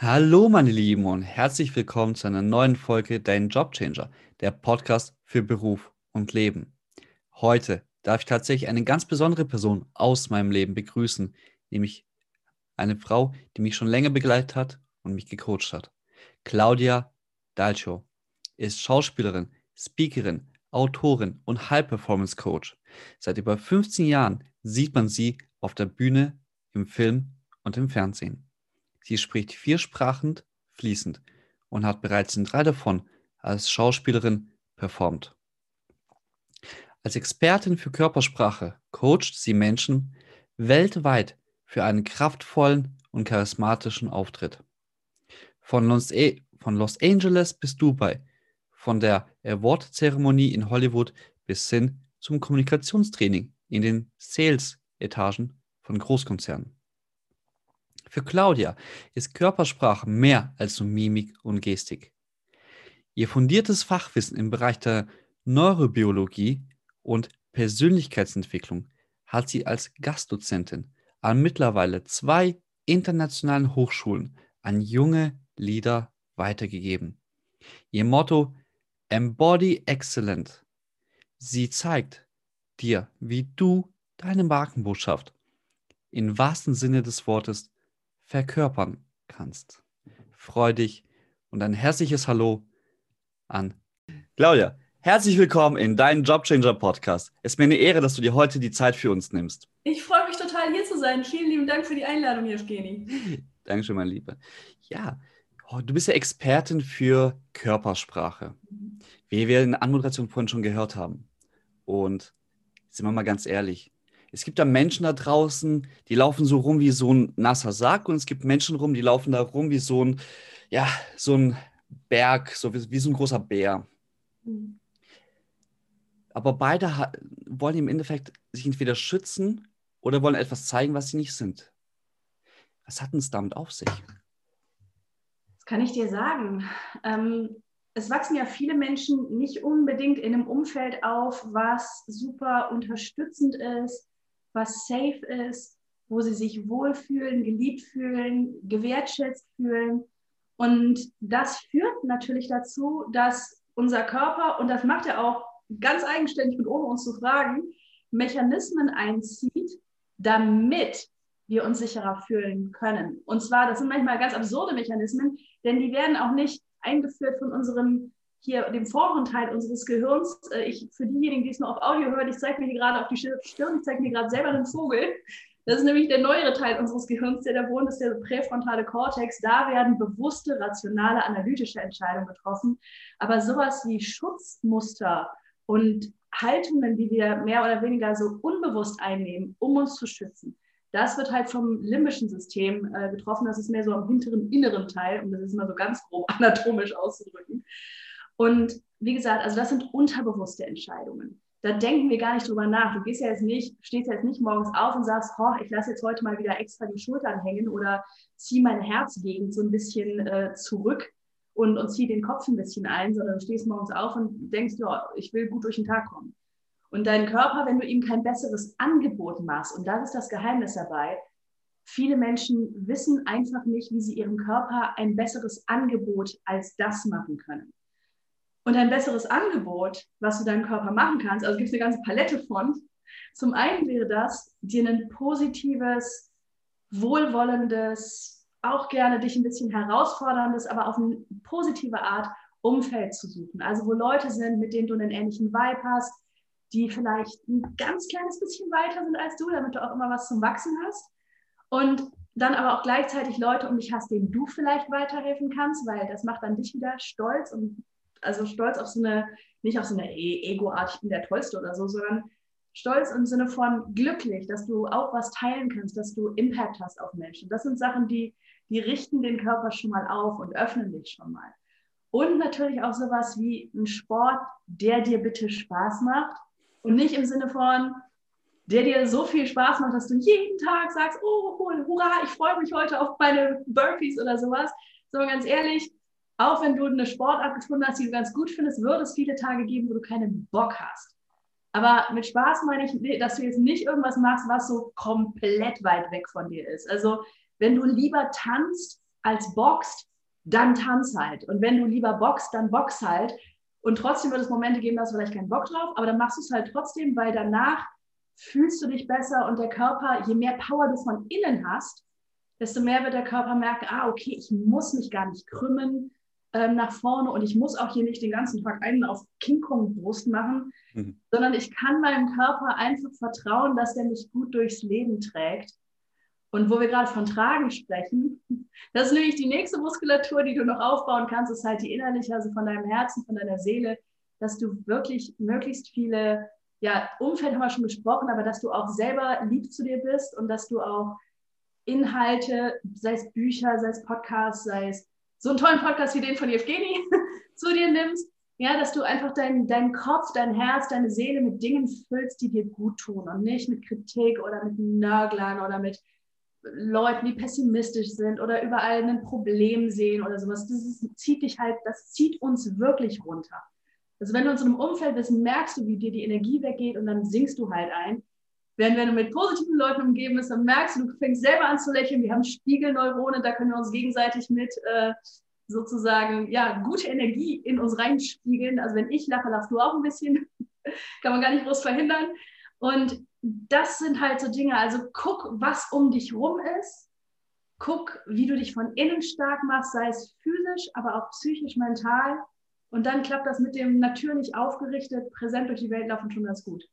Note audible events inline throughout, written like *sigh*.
Hallo meine Lieben und herzlich willkommen zu einer neuen Folge Dein Jobchanger, der Podcast für Beruf und Leben. Heute darf ich tatsächlich eine ganz besondere Person aus meinem Leben begrüßen, nämlich eine Frau, die mich schon länger begleitet hat und mich gecoacht hat. Claudia Dalcio ist Schauspielerin, Speakerin, Autorin und High Performance Coach. Seit über 15 Jahren sieht man sie auf der Bühne, im Film und im Fernsehen. Sie spricht vier Sprachen fließend und hat bereits in drei davon als Schauspielerin performt. Als Expertin für Körpersprache coacht sie Menschen weltweit für einen kraftvollen und charismatischen Auftritt. Von Los, e, von Los Angeles bis Dubai, von der Award-Zeremonie in Hollywood bis hin zum Kommunikationstraining in den Sales-Etagen von Großkonzernen. Für Claudia ist Körpersprache mehr als nur Mimik und Gestik. Ihr fundiertes Fachwissen im Bereich der Neurobiologie und Persönlichkeitsentwicklung hat sie als Gastdozentin an mittlerweile zwei internationalen Hochschulen an junge Leader weitergegeben. Ihr Motto Embody Excellent. Sie zeigt dir, wie du deine Markenbotschaft im wahrsten Sinne des Wortes verkörpern kannst. Freu dich und ein herzliches Hallo an Claudia. Herzlich willkommen in deinem Jobchanger Podcast. Es ist mir eine Ehre, dass du dir heute die Zeit für uns nimmst. Ich freue mich total, hier zu sein. Vielen lieben Dank für die Einladung, Evgeni. *laughs* Dankeschön, mein Lieber. Ja, oh, du bist ja Expertin für Körpersprache, wie wir in der Anmoderation vorhin schon gehört haben. Und sind wir mal ganz ehrlich, es gibt da Menschen da draußen, die laufen so rum wie so ein nasser Sack und es gibt Menschen rum, die laufen da rum wie so ein, ja, so ein Berg, so wie, wie so ein großer Bär. Mhm. Aber beide wollen im Endeffekt sich entweder schützen oder wollen etwas zeigen, was sie nicht sind. Was hat es damit auf sich? Das kann ich dir sagen. Ähm, es wachsen ja viele Menschen nicht unbedingt in einem Umfeld auf, was super unterstützend ist, was safe ist, wo sie sich wohlfühlen, geliebt fühlen, gewertschätzt fühlen. Und das führt natürlich dazu, dass unser Körper, und das macht er auch ganz eigenständig mit ohne uns zu fragen, Mechanismen einzieht, damit wir uns sicherer fühlen können. Und zwar, das sind manchmal ganz absurde Mechanismen, denn die werden auch nicht eingeführt von unserem hier dem vorderen Teil unseres Gehirns. Äh, ich, für diejenigen, die es nur auf Audio hören, ich zeige mir hier gerade auf die Stirn, ich zeige mir gerade selber einen Vogel. Das ist nämlich der neuere Teil unseres Gehirns, der da wohnt, ist der präfrontale Kortex. Da werden bewusste, rationale, analytische Entscheidungen getroffen. Aber sowas wie Schutzmuster und Haltungen, die wir mehr oder weniger so unbewusst einnehmen, um uns zu schützen, das wird halt vom limbischen System äh, getroffen. Das ist mehr so am hinteren inneren Teil, um das ist immer so ganz grob *laughs* anatomisch auszudrücken. Und wie gesagt, also das sind unterbewusste Entscheidungen. Da denken wir gar nicht drüber nach. Du gehst ja jetzt nicht, stehst jetzt nicht morgens auf und sagst, oh, ich lasse jetzt heute mal wieder extra die Schultern hängen oder ziehe meine Herzgegend so ein bisschen äh, zurück und, und ziehe den Kopf ein bisschen ein, sondern du stehst morgens auf und denkst, ja, ich will gut durch den Tag kommen. Und dein Körper, wenn du ihm kein besseres Angebot machst, und das ist das Geheimnis dabei, viele Menschen wissen einfach nicht, wie sie ihrem Körper ein besseres Angebot als das machen können. Und ein besseres Angebot, was du deinem Körper machen kannst, also gibt es eine ganze Palette von. Zum einen wäre das, dir ein positives, wohlwollendes, auch gerne dich ein bisschen herausforderndes, aber auf eine positive Art Umfeld zu suchen. Also wo Leute sind, mit denen du einen ähnlichen Vibe hast, die vielleicht ein ganz kleines bisschen weiter sind als du, damit du auch immer was zum Wachsen hast. Und dann aber auch gleichzeitig Leute um dich hast, denen du vielleicht weiterhelfen kannst, weil das macht dann dich wieder stolz und also stolz auf so eine, nicht auf so eine e-, Ego-Art, ich bin der Tollste oder so, sondern stolz im Sinne von glücklich, dass du auch was teilen kannst, dass du Impact hast auf Menschen. Das sind Sachen, die, die richten den Körper schon mal auf und öffnen dich schon mal. Und natürlich auch sowas wie ein Sport, der dir bitte Spaß macht und nicht im Sinne von, der dir so viel Spaß macht, dass du jeden Tag sagst, oh, hurra, ich freue mich heute auf meine Burpees oder sowas. Sondern ganz ehrlich, auch wenn du eine Sportart gefunden hast, die du ganz gut findest, wird es viele Tage geben, wo du keinen Bock hast. Aber mit Spaß meine ich, dass du jetzt nicht irgendwas machst, was so komplett weit weg von dir ist. Also wenn du lieber tanzt als boxt, dann tanz halt. Und wenn du lieber boxt, dann box halt. Und trotzdem wird es Momente geben, da hast du vielleicht keinen Bock drauf, aber dann machst du es halt trotzdem, weil danach fühlst du dich besser und der Körper, je mehr Power du von innen hast, desto mehr wird der Körper merken, ah, okay, ich muss mich gar nicht krümmen ähm, nach vorne und ich muss auch hier nicht den ganzen Tag einen auf King Kong Brust machen, mhm. sondern ich kann meinem Körper einfach vertrauen, dass der mich gut durchs Leben trägt. Und wo wir gerade von Tragen sprechen, *laughs* das ist nämlich die nächste Muskulatur, die du noch aufbauen kannst, ist halt die innerliche, also von deinem Herzen, von deiner Seele, dass du wirklich möglichst viele, ja, Umfeld haben wir schon besprochen, aber dass du auch selber lieb zu dir bist und dass du auch Inhalte, sei es Bücher, sei es Podcasts, sei es so einen tollen Podcast wie den von Evgeny *laughs* zu dir nimmst, ja, dass du einfach deinen dein Kopf, dein Herz, deine Seele mit Dingen füllst, die dir gut tun und nicht mit Kritik oder mit Nörglern oder mit Leuten, die pessimistisch sind oder überall ein Problem sehen oder sowas. Das ist, zieht dich halt, das zieht uns wirklich runter. Also wenn du in so einem Umfeld bist, merkst du, wie dir die Energie weggeht und dann sinkst du halt ein. Während wenn du mit positiven Leuten umgeben bist, dann merkst du, du fängst selber an zu lächeln. Wir haben Spiegelneuronen, da können wir uns gegenseitig mit äh, sozusagen ja, gute Energie in uns reinspiegeln. Also wenn ich lache, lachst du auch ein bisschen. *laughs* Kann man gar nicht groß verhindern. Und das sind halt so Dinge. Also guck, was um dich rum ist. Guck, wie du dich von innen stark machst, sei es physisch, aber auch psychisch, mental. Und dann klappt das mit dem natürlich aufgerichtet, präsent durch die Welt laufen schon ganz gut.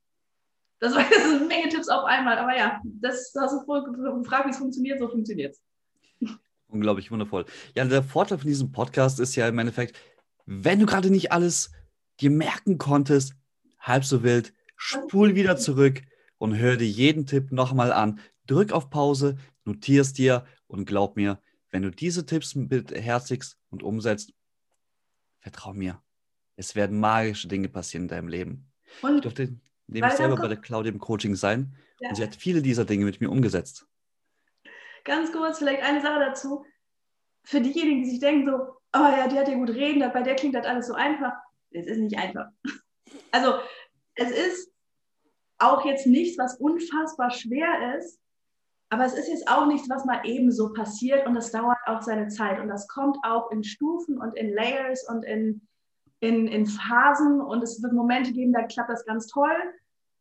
Das war jetzt eine Menge Tipps auf einmal, aber ja, das hast du gefragt, wie es funktioniert, so funktioniert es. *laughs* Unglaublich wundervoll. Ja, der Vorteil von diesem Podcast ist ja im Endeffekt, wenn du gerade nicht alles dir merken konntest, halb so wild, spul wieder zurück und hör dir jeden Tipp nochmal an. Drück auf Pause, es dir und glaub mir, wenn du diese Tipps beherzigst und umsetzt, vertrau mir, es werden magische Dinge passieren in deinem Leben. Und ich durfte nämlich selber bei der Claudia im Coaching sein ja. und sie hat viele dieser Dinge mit mir umgesetzt. Ganz kurz, vielleicht eine Sache dazu. Für diejenigen, die sich denken so, oh ja, die hat ja gut reden, bei der klingt das alles so einfach. Es ist nicht einfach. *laughs* Also es ist auch jetzt nichts, was unfassbar schwer ist, aber es ist jetzt auch nichts, was mal eben so passiert und es dauert auch seine Zeit und das kommt auch in Stufen und in Layers und in, in, in Phasen und es wird Momente geben, da klappt das ganz toll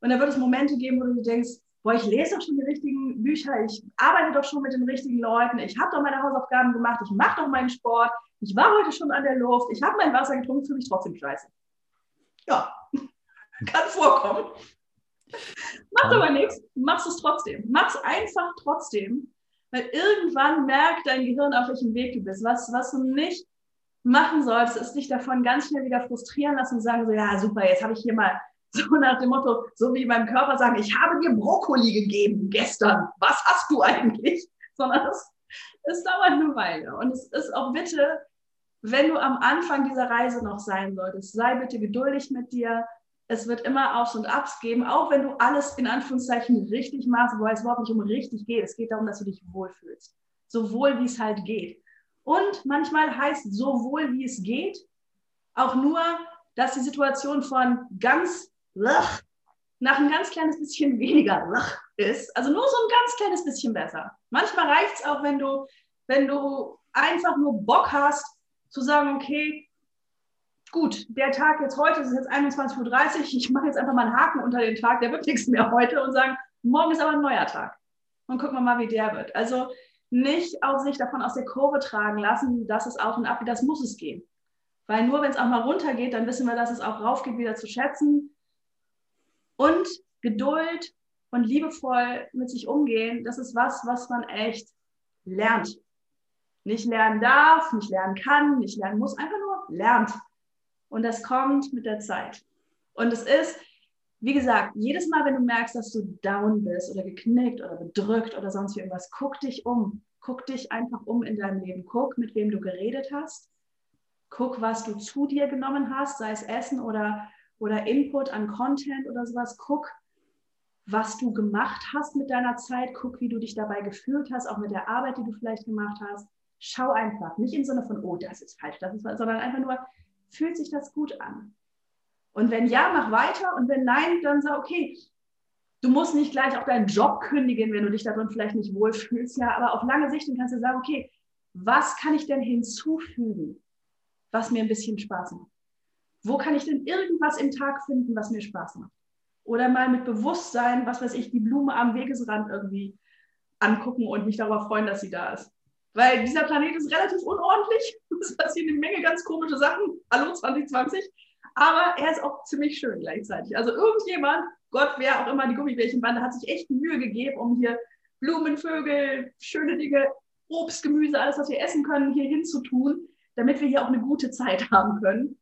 und da wird es Momente geben, wo du denkst, boah, ich lese doch schon die richtigen Bücher, ich arbeite doch schon mit den richtigen Leuten, ich habe doch meine Hausaufgaben gemacht, ich mache doch meinen Sport, ich war heute schon an der Luft, ich habe mein Wasser getrunken, fühle mich trotzdem scheiße. Ja, *laughs* kann vorkommen. Macht aber nichts, machst es trotzdem. Mach's einfach trotzdem, weil irgendwann merkt dein Gehirn, auf welchem Weg du bist. Was, was du nicht machen sollst, ist dich davon ganz schnell wieder frustrieren lassen und sagen so, ja super, jetzt habe ich hier mal *laughs* so nach dem Motto, so wie beim Körper sagen, ich habe dir Brokkoli gegeben gestern. Was hast du eigentlich? *laughs* Sondern es, es dauert eine Weile. Und es ist auch bitte, wenn du am Anfang dieser Reise noch sein solltest, sei bitte geduldig mit dir, es wird immer Aufs und Abs geben, auch wenn du alles in Anführungszeichen richtig machst, wo es überhaupt nicht um richtig geht. Es geht darum, dass du dich wohlfühlst. So wohl, wie es halt geht. Und manchmal heißt so wohl, wie es geht, auch nur, dass die Situation von ganz lach, nach ein ganz kleines bisschen weniger lach ist. Also nur so ein ganz kleines bisschen besser. Manchmal reicht es auch, wenn du, wenn du einfach nur Bock hast, zu sagen, okay, gut, der Tag jetzt heute, ist jetzt 21.30 Uhr, ich mache jetzt einfach mal einen Haken unter den Tag, der wird nichts mehr heute und sagen, morgen ist aber ein neuer Tag. Und gucken wir mal, wie der wird. Also nicht auch sich davon aus der Kurve tragen lassen, dass es auf und ab, das muss es gehen. Weil nur wenn es auch mal runtergeht, dann wissen wir, dass es auch raufgeht, wieder zu schätzen. Und Geduld und liebevoll mit sich umgehen, das ist was, was man echt lernt. Nicht lernen darf, nicht lernen kann, nicht lernen muss, einfach nur lernt. Und das kommt mit der Zeit. Und es ist, wie gesagt, jedes Mal, wenn du merkst, dass du down bist oder geknickt oder bedrückt oder sonst wie irgendwas, guck dich um. guck dich einfach um in deinem Leben. Guck, mit wem du geredet hast. Guck, was du zu dir genommen hast, sei es Essen oder, oder Input an Content oder sowas. Guck, was du gemacht hast mit deiner Zeit. Guck, wie du dich dabei gefühlt hast, auch mit der Arbeit, die du vielleicht gemacht hast. Schau einfach, nicht im Sinne von, oh, das ist falsch, das ist falsch, sondern einfach nur, fühlt sich das gut an? Und wenn ja, mach weiter. Und wenn nein, dann sag, okay, du musst nicht gleich auch deinen Job kündigen, wenn du dich darin vielleicht nicht wohlfühlst. Ja, aber auf lange Sicht dann kannst du sagen, okay, was kann ich denn hinzufügen, was mir ein bisschen Spaß macht? Wo kann ich denn irgendwas im Tag finden, was mir Spaß macht? Oder mal mit Bewusstsein, was weiß ich, die Blume am Wegesrand irgendwie angucken und mich darüber freuen, dass sie da ist. Weil dieser Planet ist relativ unordentlich. *laughs* Es passieren eine Menge ganz komische Sachen. Hallo 2020 aber er ist auch ziemlich schön gleichzeitig. Also irgendjemand, Gott, wer auch immer die Gummibärchenbande, hat sich echt Mühe gegeben, um hier Blumen, Vögel, schöne Dinge, Obst, Gemüse, alles, was wir essen können, hier hinzutun, damit wir hier auch eine gute Zeit *laughs* haben können.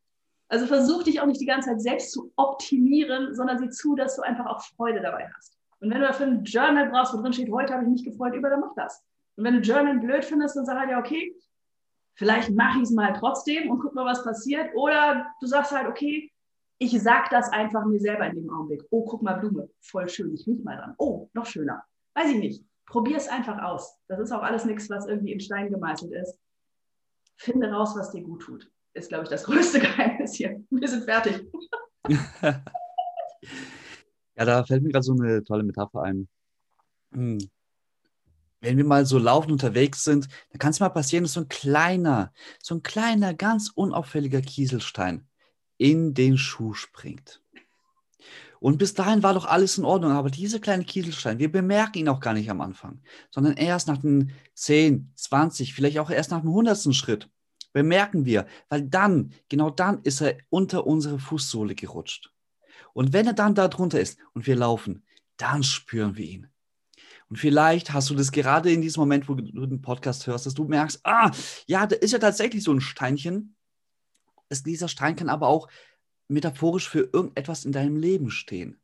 Also versuch dich auch nicht die ganze Zeit selbst zu optimieren, sondern sieh zu, dass du einfach auch Freude dabei hast. Und wenn du dafür ein Journal brauchst, wo drin steht, heute habe ich mich gefreut über, dann mach das. Und wenn du Journal blöd findest, dann sag halt ja, okay, Vielleicht mache ich es mal trotzdem und guck mal, was passiert. Oder du sagst halt, okay, ich sag das einfach mir selber in dem Augenblick. Oh, guck mal, Blume, voll schön, ich riech mal dran. Oh, noch schöner. Weiß ich nicht. Probier es einfach aus. Das ist auch alles nichts, was irgendwie in Stein gemeißelt ist. Finde raus, was dir gut tut. Ist, glaube ich, das *laughs* größte Geheimnis hier. Wir sind fertig. *laughs* ja, da fällt mir gerade so eine tolle Metapher ein. Wenn wir mal so laufend unterwegs sind, dann kann es mal passieren, dass so ein kleiner, so ein kleiner, ganz unauffälliger Kieselstein in den Schuh springt. Und bis dahin war doch alles in Ordnung, aber dieser kleine Kieselstein, wir bemerken ihn auch gar nicht am Anfang, sondern erst nach den 10, 20, vielleicht auch erst nach dem 100. Schritt bemerken wir, weil dann, genau dann ist er unter unsere Fußsohle gerutscht. Und wenn er dann da drunter ist und wir laufen, dann spüren wir ihn. Und vielleicht hast du das gerade in diesem Moment, wo du den Podcast hörst, dass du merkst, ah, ja, da ist ja tatsächlich so ein Steinchen. Es, dieser Stein kann aber auch metaphorisch für irgendetwas in deinem Leben stehen.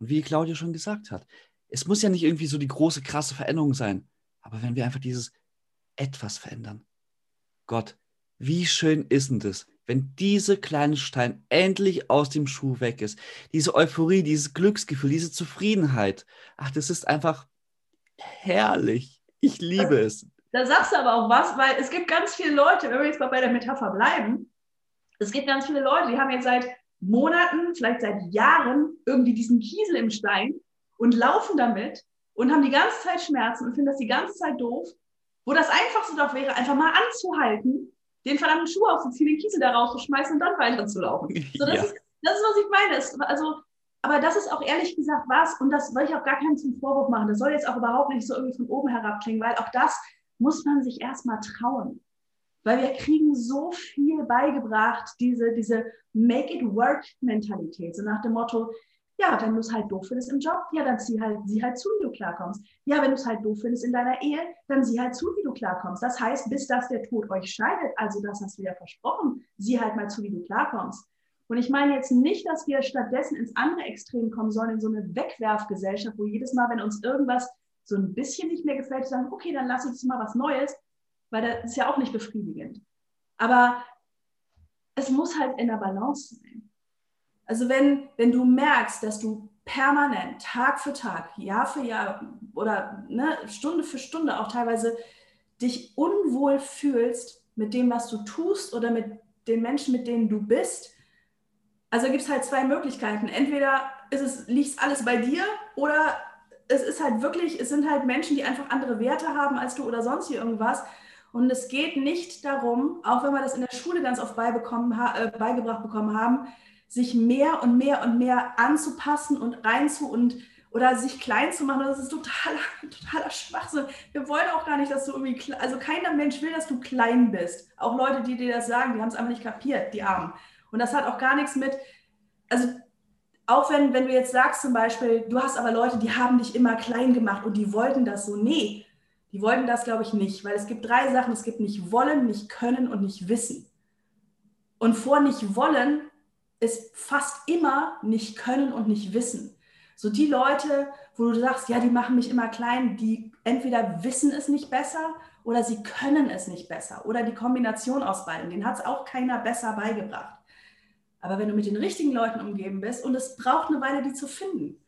Und wie Claudia schon gesagt hat, es muss ja nicht irgendwie so die große, krasse Veränderung sein. Aber wenn wir einfach dieses etwas verändern. Gott, wie schön ist denn das, wenn dieser kleine Stein endlich aus dem Schuh weg ist. Diese Euphorie, dieses Glücksgefühl, diese Zufriedenheit. Ach, das ist einfach herrlich. Ich liebe es. Da sagst du aber auch was, weil es gibt ganz viele Leute, wenn wir jetzt mal bei der Metapher bleiben, es gibt ganz viele Leute, die haben jetzt seit Monaten, vielleicht seit Jahren irgendwie diesen Kiesel im Stein und laufen damit und haben die ganze Zeit Schmerzen und finden das die ganze Zeit doof, wo das Einfachste doch wäre, einfach mal anzuhalten, den verdammten Schuh auszuziehen, den Kiesel da rauszuschmeißen und dann weiterzulaufen. So, das, ja. ist, das ist, was ich meine. also aber das ist auch ehrlich gesagt was, und das soll ich auch gar keinen zum Vorwurf machen. Das soll jetzt auch überhaupt nicht so irgendwie von oben herab klingen, weil auch das muss man sich erstmal trauen. Weil wir kriegen so viel beigebracht, diese, diese Make-it-work-Mentalität, so nach dem Motto, ja, wenn du es halt doof findest im Job, ja, dann sieh halt, sieh halt zu, wie du klarkommst. Ja, wenn du es halt doof findest in deiner Ehe, dann sieh halt zu, wie du klarkommst. Das heißt, bis dass der Tod euch scheidet, also das hast du ja versprochen, sieh halt mal zu, wie du klarkommst. Und ich meine jetzt nicht, dass wir stattdessen ins andere Extrem kommen sollen, in so eine Wegwerfgesellschaft, wo jedes Mal, wenn uns irgendwas so ein bisschen nicht mehr gefällt, sagen, okay, dann lass uns mal was Neues, weil das ist ja auch nicht befriedigend. Aber es muss halt in der Balance sein. Also wenn, wenn du merkst, dass du permanent, Tag für Tag, Jahr für Jahr oder ne, Stunde für Stunde auch teilweise dich unwohl fühlst mit dem, was du tust oder mit den Menschen, mit denen du bist, also gibt es halt zwei Möglichkeiten. Entweder ist es, liegt alles bei dir oder es ist halt wirklich, es sind halt Menschen, die einfach andere Werte haben als du oder sonst hier irgendwas. Und es geht nicht darum, auch wenn wir das in der Schule ganz oft beibekommen, äh, beigebracht bekommen haben, sich mehr und mehr und mehr anzupassen und reinzu und oder sich klein zu machen. Das ist totaler, *laughs* totaler Schwachsinn. Wir wollen auch gar nicht, dass du irgendwie, also keiner Mensch will, dass du klein bist. Auch Leute, die dir das sagen, die haben es einfach nicht kapiert, die Armen. Und das hat auch gar nichts mit, also auch wenn, wenn du jetzt sagst zum Beispiel, du hast aber Leute, die haben dich immer klein gemacht und die wollten das so. Nee, die wollten das, glaube ich, nicht, weil es gibt drei Sachen. Es gibt nicht wollen, nicht können und nicht wissen. Und vor nicht wollen ist fast immer nicht können und nicht wissen. So die Leute, wo du sagst, ja, die machen mich immer klein, die entweder wissen es nicht besser oder sie können es nicht besser oder die Kombination aus beiden, den hat es auch keiner besser beigebracht. Aber wenn du mit den richtigen Leuten umgeben bist und es braucht eine Weile, die zu finden,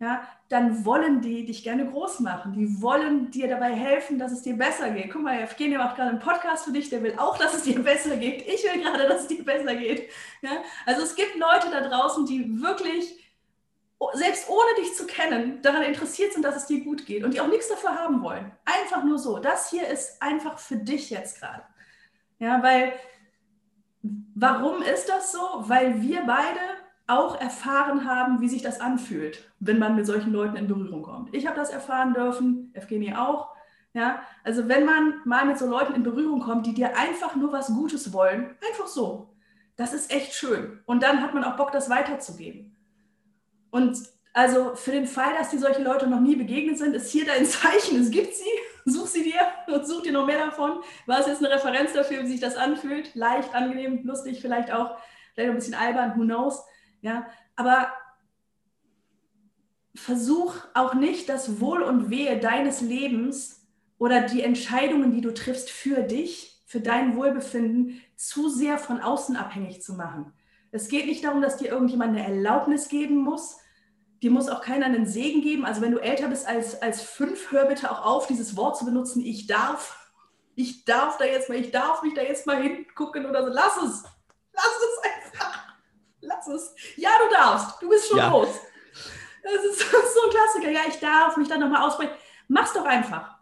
ja, dann wollen die dich gerne groß machen. Die wollen dir dabei helfen, dass es dir besser geht. Guck mal, Evgenia macht gerade einen Podcast für dich, der will auch, dass es dir besser geht. Ich will gerade, dass es dir besser geht. Ja? Also es gibt Leute da draußen, die wirklich, selbst ohne dich zu kennen, daran interessiert sind, dass es dir gut geht und die auch nichts dafür haben wollen. Einfach nur so. Das hier ist einfach für dich jetzt gerade. Ja, weil, warum ist das so? Weil wir beide auch erfahren haben, wie sich das anfühlt, wenn man mit solchen Leuten in Berührung kommt. Ich habe das erfahren dürfen, Evgenie auch. Ja, also wenn man mal mit so Leuten in Berührung kommt, die dir einfach nur was Gutes wollen, einfach so, das ist echt schön. Und dann hat man auch Bock, das weiterzugeben. Und also für den Fall, dass dir solche Leute noch nie begegnet sind, ist hier dein *laughs* Zeichen. Es gibt sie. Such sie dir und such dir noch mehr davon. War es jetzt eine Referenz dafür, wie sich das anfühlt? Leicht, angenehm, lustig, vielleicht auch, vielleicht ein bisschen albern, who knows. Ja, aber versuch auch nicht das Wohl und Wehe deines Lebens oder die Entscheidungen, die du triffst für dich, für dein Wohlbefinden, zu sehr von außen abhängig zu machen. Es geht nicht darum, dass dir irgendjemand eine Erlaubnis geben muss. Dir muss auch keiner einen Segen geben. Also wenn du älter bist als, als fünf, hör bitte auch auf, dieses Wort zu benutzen, ich darf. Ich darf da jetzt mal, ich darf mich da jetzt mal hingucken oder so. Lass es. Lass es einfach lass es. Ja, du darfst. Du bist schon ja. groß. Das ist *laughs* so ein Klassiker. Ja, ich darf mich dann nochmal ausbrechen. Mach's doch einfach.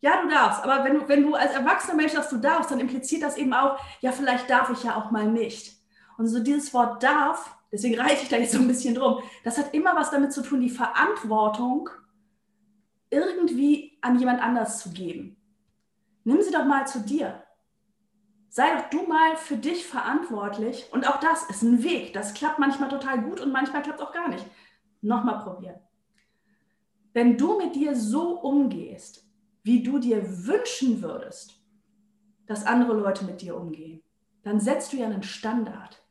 Ja, du darfst. Aber wenn du, wenn du als erwachsener Mensch sagst, du darfst, dann impliziert das eben auch, ja, vielleicht darf ich ja auch mal nicht. Und so dieses Wort darf, deswegen reiche ich da jetzt so ein bisschen drum, das hat immer was damit zu tun, die Verantwortung irgendwie an jemand anders zu geben. Nimm sie doch mal zu dir sei doch du mal für dich verantwortlich. Und auch das ist ein Weg. Das klappt manchmal total gut und manchmal klappt es auch gar nicht. Nochmal probieren. Wenn du mit dir so umgehst, wie du dir wünschen würdest, dass andere Leute mit dir umgehen, dann setzt du ja einen Standard.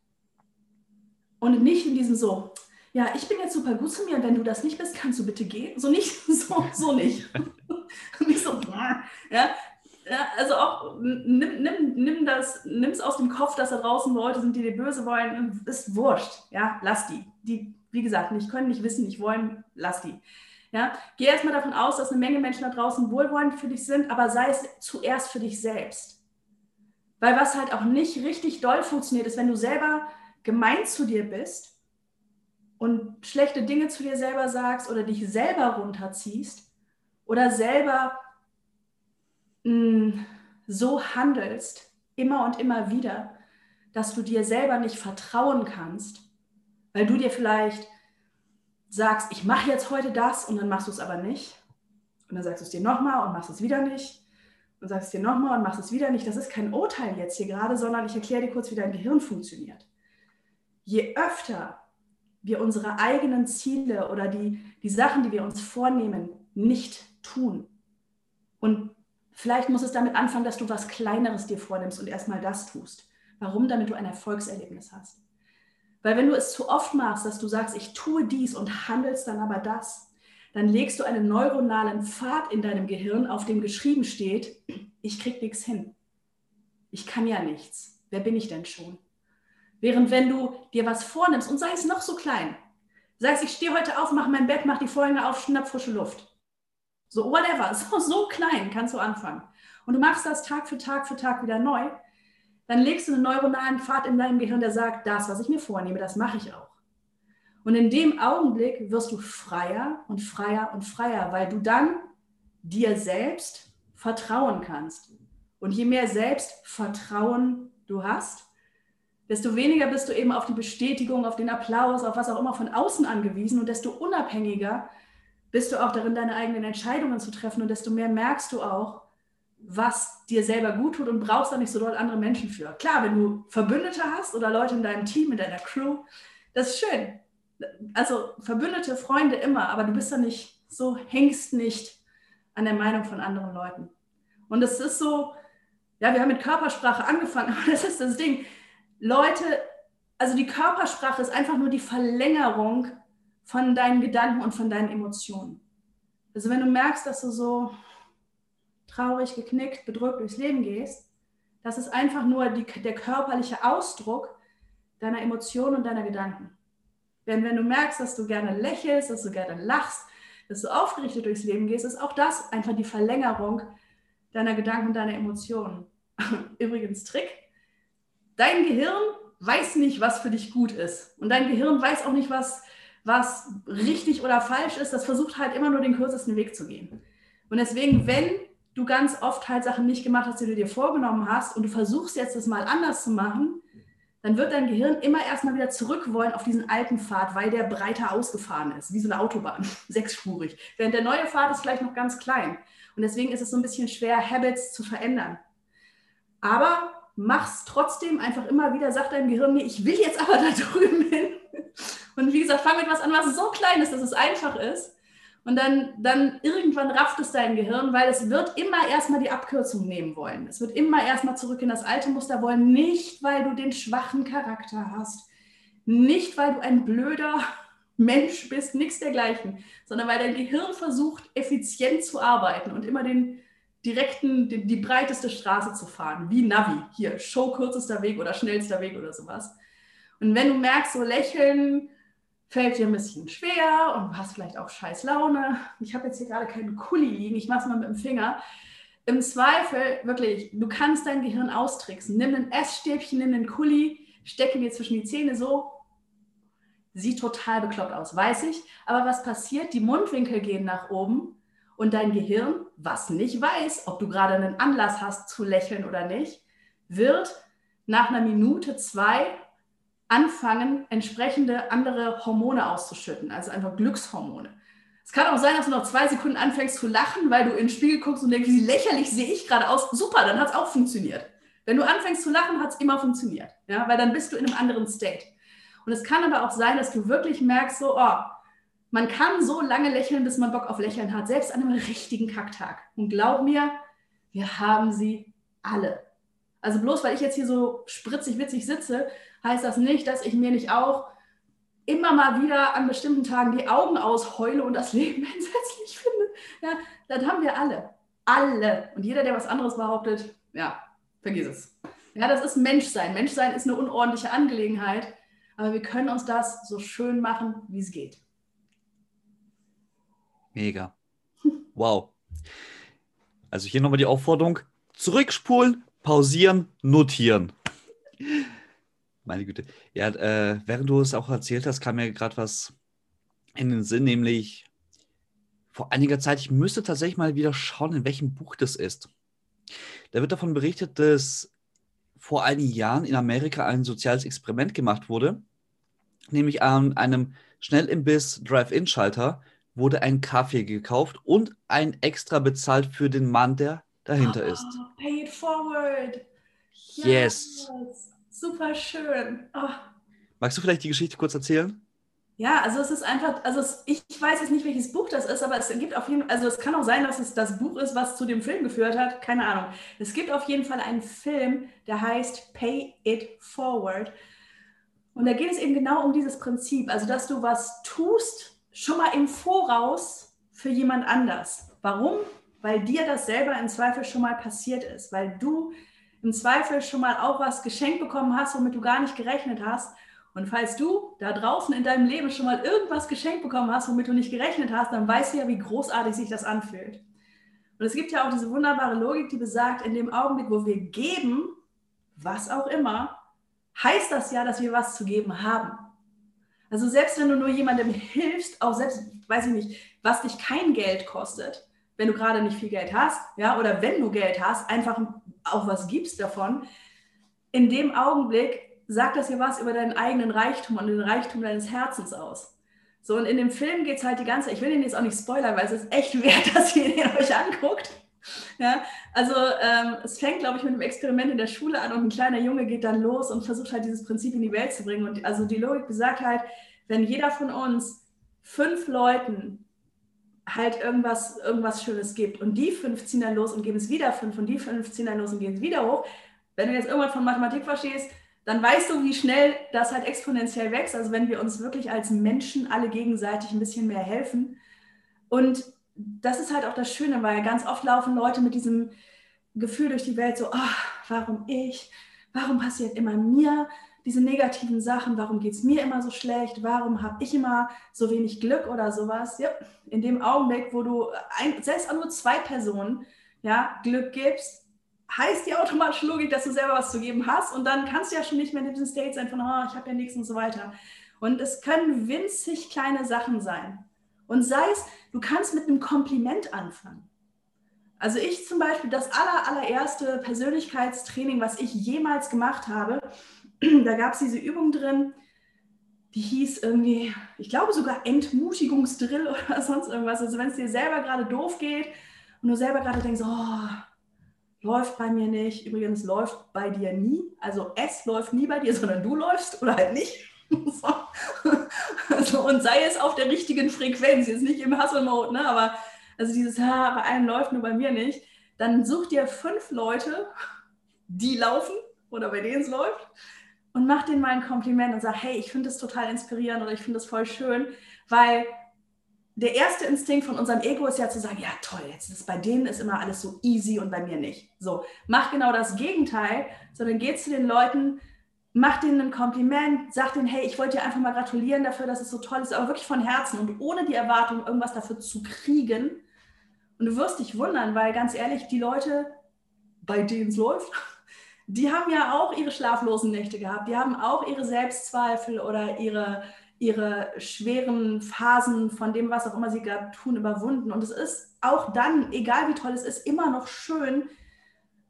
Und nicht in diesem so, ja, ich bin jetzt super gut zu mir und wenn du das nicht bist, kannst du bitte gehen. So nicht, *laughs* so, so nicht. *laughs* nicht so, ja, ja, also auch nimm, nimm, nimm das, nimm es aus dem Kopf, dass da draußen Leute sind, die dir böse wollen. Ist wurscht. Ja, lass die. Die, wie gesagt, nicht können, nicht wissen, nicht wollen, lass die. Ja, geh erstmal davon aus, dass eine Menge Menschen da draußen wohlwollend für dich sind, aber sei es zuerst für dich selbst. Weil was halt auch nicht richtig doll funktioniert, ist, wenn du selber gemein zu dir bist und schlechte Dinge zu dir selber sagst oder dich selber runterziehst oder selber so handelst, immer und immer wieder, dass du dir selber nicht vertrauen kannst, weil du dir vielleicht sagst, ich mache jetzt heute das und dann machst du es aber nicht. Und dann sagst du es dir nochmal und machst es wieder nicht. Und sagst es dir nochmal und machst es wieder nicht. Das ist kein Urteil jetzt hier gerade, sondern ich erkläre dir kurz, wie dein Gehirn funktioniert. Je öfter wir unsere eigenen Ziele oder die, die Sachen, die wir uns vornehmen, nicht tun und Vielleicht muss es damit anfangen, dass du was Kleineres dir vornimmst und erstmal das tust. Warum? Damit du ein Erfolgserlebnis hast. Weil wenn du es zu oft machst, dass du sagst, ich tue dies und handelst dann aber das, dann legst du einen neuronalen Pfad in deinem Gehirn, auf dem geschrieben steht, ich krieg nichts hin. Ich kann ja nichts. Wer bin ich denn schon? Während wenn du dir was vornimmst und sei es noch so klein, sagst, ich stehe heute auf, mache mein Bett, mache die Vorhänge auf, schnapp frische Luft. So, whatever. *laughs* So, so klein kannst du anfangen. Und du machst das Tag für Tag für Tag wieder neu. Dann legst du einen neuronalen Pfad in deinem Gehirn, der sagt, das, was ich mir vornehme, das mache ich auch. Und in dem Augenblick wirst du freier und freier und freier, weil du dann dir selbst vertrauen kannst. Und je mehr Selbstvertrauen du hast, desto weniger bist du eben auf die Bestätigung, auf den Applaus, auf was auch immer von außen angewiesen und desto unabhängiger bist du auch darin, deine eigenen Entscheidungen zu treffen und desto mehr merkst du auch, was dir selber gut tut und brauchst da nicht so doll andere Menschen für. Klar, wenn du Verbündete hast oder Leute in deinem Team, in deiner Crew, das ist schön. Also Verbündete, Freunde immer, aber du bist da nicht so, hängst nicht an der Meinung von anderen Leuten. Und es ist so, ja, wir haben mit Körpersprache angefangen, *laughs* aber das ist das Ding. Leute, also die Körpersprache ist einfach nur die Verlängerung von deinen Gedanken und von deinen Emotionen. Also wenn du merkst, dass du so traurig, geknickt, bedrückt durchs Leben gehst, das ist einfach nur die, der körperliche Ausdruck deiner Emotionen und deiner Gedanken. Denn wenn du merkst, dass du gerne lächelst, dass du gerne lachst, dass du aufgerichtet durchs Leben gehst, ist auch das einfach die Verlängerung deiner Gedanken und deiner Emotionen. *laughs* Übrigens Trick, dein Gehirn weiß nicht, was für dich gut ist. Und dein Gehirn weiß auch nicht, was, was richtig oder falsch ist. Das versucht halt immer nur den kürzesten Weg zu gehen. Und deswegen, wenn du ganz oft halt Sachen nicht gemacht hast, die du dir vorgenommen hast und du versuchst jetzt das mal anders zu machen, dann wird dein Gehirn immer erstmal wieder zurück wollen auf diesen alten Pfad, weil der breiter ausgefahren ist, wie so eine Autobahn, *laughs* sechsspurig. Während der neue Pfad ist vielleicht noch ganz klein. Und deswegen ist es so ein bisschen schwer, Habits zu verändern. Aber mach's trotzdem einfach immer wieder, sag deinem Gehirn, nee, ich will jetzt aber da *laughs* drüben hin. Und wie gesagt, fang mit was an, was so klein ist, dass es einfach ist. Und dann, dann irgendwann rafft es dein Gehirn, weil es wird immer erstmal die Abkürzung nehmen wollen. Es wird immer erstmal zurück in das alte Muster wollen, nicht weil du den schwachen Charakter hast, nicht weil du ein blöder *laughs* Mensch bist, nichts dergleichen, sondern weil dein Gehirn versucht, effizient zu arbeiten und immer den direkten, die, die breiteste Straße zu fahren, wie Navi. Hier, Show kürzester Weg oder schnellster Weg oder sowas. Und wenn du merkst, so lächeln fällt dir ein bisschen schwer und du hast vielleicht auch scheiß Laune. Ich habe jetzt hier gerade keinen Kuli liegen, ich mache es mal mit dem Finger. Im Zweifel, wirklich, du kannst dein Gehirn austricksen. Nimm ein Essstäbchen, nimm einen Kuli, stecke mir zwischen die Zähne so. Sieht total bekloppt aus, weiß ich. Aber was passiert? Die Mundwinkel gehen nach oben und dein Gehirn, was nicht weiß, ob du gerade einen Anlass hast zu lächeln oder nicht, wird nach einer Minute, zwei anfangen, entsprechende andere Hormone auszuschütten, also einfach Glückshormone. Es kann auch sein, dass du noch zwei Sekunden anfängst zu lachen, weil du in den Spiegel guckst und denkst, wie lächerlich sehe ich gerade aus. Super, dann hat es auch funktioniert. Wenn du anfängst zu lachen, hat es immer funktioniert, ja, weil dann bist du in einem anderen State. Und es kann aber auch sein, dass du wirklich merkst, so, oh, man kann so lange lächeln, bis man Bock auf Lächeln hat, selbst an einem richtigen Kacktag. Und glaub mir, wir haben sie alle. Also bloß weil ich jetzt hier so spritzig witzig sitze, heißt das nicht, dass ich mir nicht auch immer mal wieder an bestimmten Tagen die Augen ausheule und das *laughs* Leben entsetzlich finde. Ja, das haben wir alle. Alle. Und jeder, der was anderes behauptet, ja, vergiss es. Ja, das ist Menschsein. Menschsein ist eine unordentliche Angelegenheit, aber wir können uns das so schön machen, wie es geht. Mega. Wow. Also hier nochmal die Aufforderung: zurückspulen, pausieren, notieren. Meine Güte. Ja, äh, während du es auch erzählt hast, kam mir gerade was in den Sinn, nämlich vor einiger Zeit, ich müsste tatsächlich mal wieder schauen, in welchem Buch das ist. Da wird davon berichtet, dass vor einigen Jahren in Amerika ein soziales Experiment gemacht wurde, nämlich an einem Schnellimbiss Drive-In-Schalter wurde ein Kaffee gekauft und ein extra bezahlt für den Mann, der dahinter oh, ist. Pay it forward. Yes. yes. Super schön. Oh. Magst du vielleicht die Geschichte kurz erzählen? Ja, also es ist einfach, also es, ich weiß jetzt nicht, welches Buch das ist, aber es gibt auf jeden Fall, also es kann auch sein, dass es das Buch ist, was zu dem Film geführt hat, keine Ahnung. Es gibt auf jeden Fall einen Film, der heißt Pay It Forward. Und da geht es eben genau um dieses Prinzip, also dass du was tust, schon mal im Voraus für jemand anders. Warum? Weil dir das selber im Zweifel schon mal passiert ist, weil du im Zweifel schon mal auch was geschenkt bekommen hast, womit du gar nicht gerechnet hast. Und falls du da draußen in deinem Leben schon mal irgendwas geschenkt bekommen hast, womit du nicht gerechnet hast, dann weißt du ja, wie großartig sich das anfühlt. Und es gibt ja auch diese wunderbare Logik, die besagt, in dem Augenblick, wo wir geben, was auch immer, heißt das ja, dass wir was zu geben haben. Also selbst wenn du nur jemandem hilfst, auch selbst, weiß ich nicht, was dich kein Geld kostet, wenn du gerade nicht viel Geld hast, ja, oder wenn du Geld hast, einfach auch was gibst davon, in dem Augenblick sagt das ja was über deinen eigenen Reichtum und den Reichtum deines Herzens aus. So, und in dem Film geht es halt die ganze, ich will den jetzt auch nicht spoilern, weil es ist echt wert, *laughs* dass ihr den euch anguckt. *laughs* Ja, also ähm, es fängt, glaube ich, mit einem Experiment in der Schule an und ein kleiner Junge geht dann los und versucht halt dieses Prinzip in die Welt zu bringen. Und also die Logik besagt halt, wenn jeder von uns fünf Leuten halt irgendwas, irgendwas Schönes gibt und die fünf ziehen dann los und geben es wieder fünf und die fünf ziehen dann los und gehen es wieder hoch. Wenn du jetzt irgendwas von Mathematik verstehst, dann weißt du, wie schnell das halt exponentiell wächst. Also wenn wir uns wirklich als Menschen alle gegenseitig ein bisschen mehr helfen. Und das ist halt auch das Schöne, weil ganz oft laufen Leute mit diesem Gefühl durch die Welt so, oh, warum ich, warum passiert immer mir diese negativen Sachen, warum geht es mir immer so schlecht, warum habe ich immer so wenig Glück oder sowas. Ja, in dem Augenblick, wo du ein, selbst auch nur zwei Personen ja, Glück gibst, heißt die automatische Logik, dass du selber was zu geben hast und dann kannst du ja schon nicht mehr in diesem State sein von, oh, ich habe ja nichts und so weiter. Und es können winzig kleine Sachen sein. Und sei es, du kannst mit einem Kompliment anfangen. Also ich zum Beispiel, das aller, allererste Persönlichkeitstraining, was ich jemals gemacht habe, *clears throat* da gab es diese Übung drin, die hieß irgendwie, ich glaube sogar Entmutigungsdrill *laughs* oder sonst irgendwas. Also wenn es dir selber gerade doof geht und du selber gerade denkst, oh, läuft bei mir nicht. Übrigens läuft bei dir nie. Also es läuft nie bei dir, *laughs* sondern du läufst oder halt nicht. *laughs* also, und sei es auf der richtigen Frequenz, jetzt nicht im Hustle-Mode, ne? aber also dieses, ha, bei einem läuft nur bei mir nicht. Dann such dir fünf Leute, die laufen oder bei denen es läuft und mach denen mal ein Kompliment und sag, hey, ich finde das total inspirierend oder ich finde das voll schön, weil der erste Instinkt von unserem Ego ist ja zu sagen, ja toll, jetzt ist bei denen ist immer alles so easy und bei mir nicht. So, mach genau das Gegenteil, sondern geh zu den Leuten, mach denen ein Kompliment, sag denen, hey, ich wollte dir einfach mal gratulieren dafür, dass es so toll ist, aber wirklich von Herzen und ohne die Erwartung, irgendwas dafür zu kriegen. Und du wirst dich wundern, weil ganz ehrlich, die Leute, bei denen es läuft, *laughs* die haben ja auch ihre schlaflosen Nächte gehabt, die haben auch ihre Selbstzweifel oder ihre ihre schweren Phasen von dem, was auch immer sie gerade tun, überwunden. Und es ist auch dann, egal wie toll es ist, immer noch schön,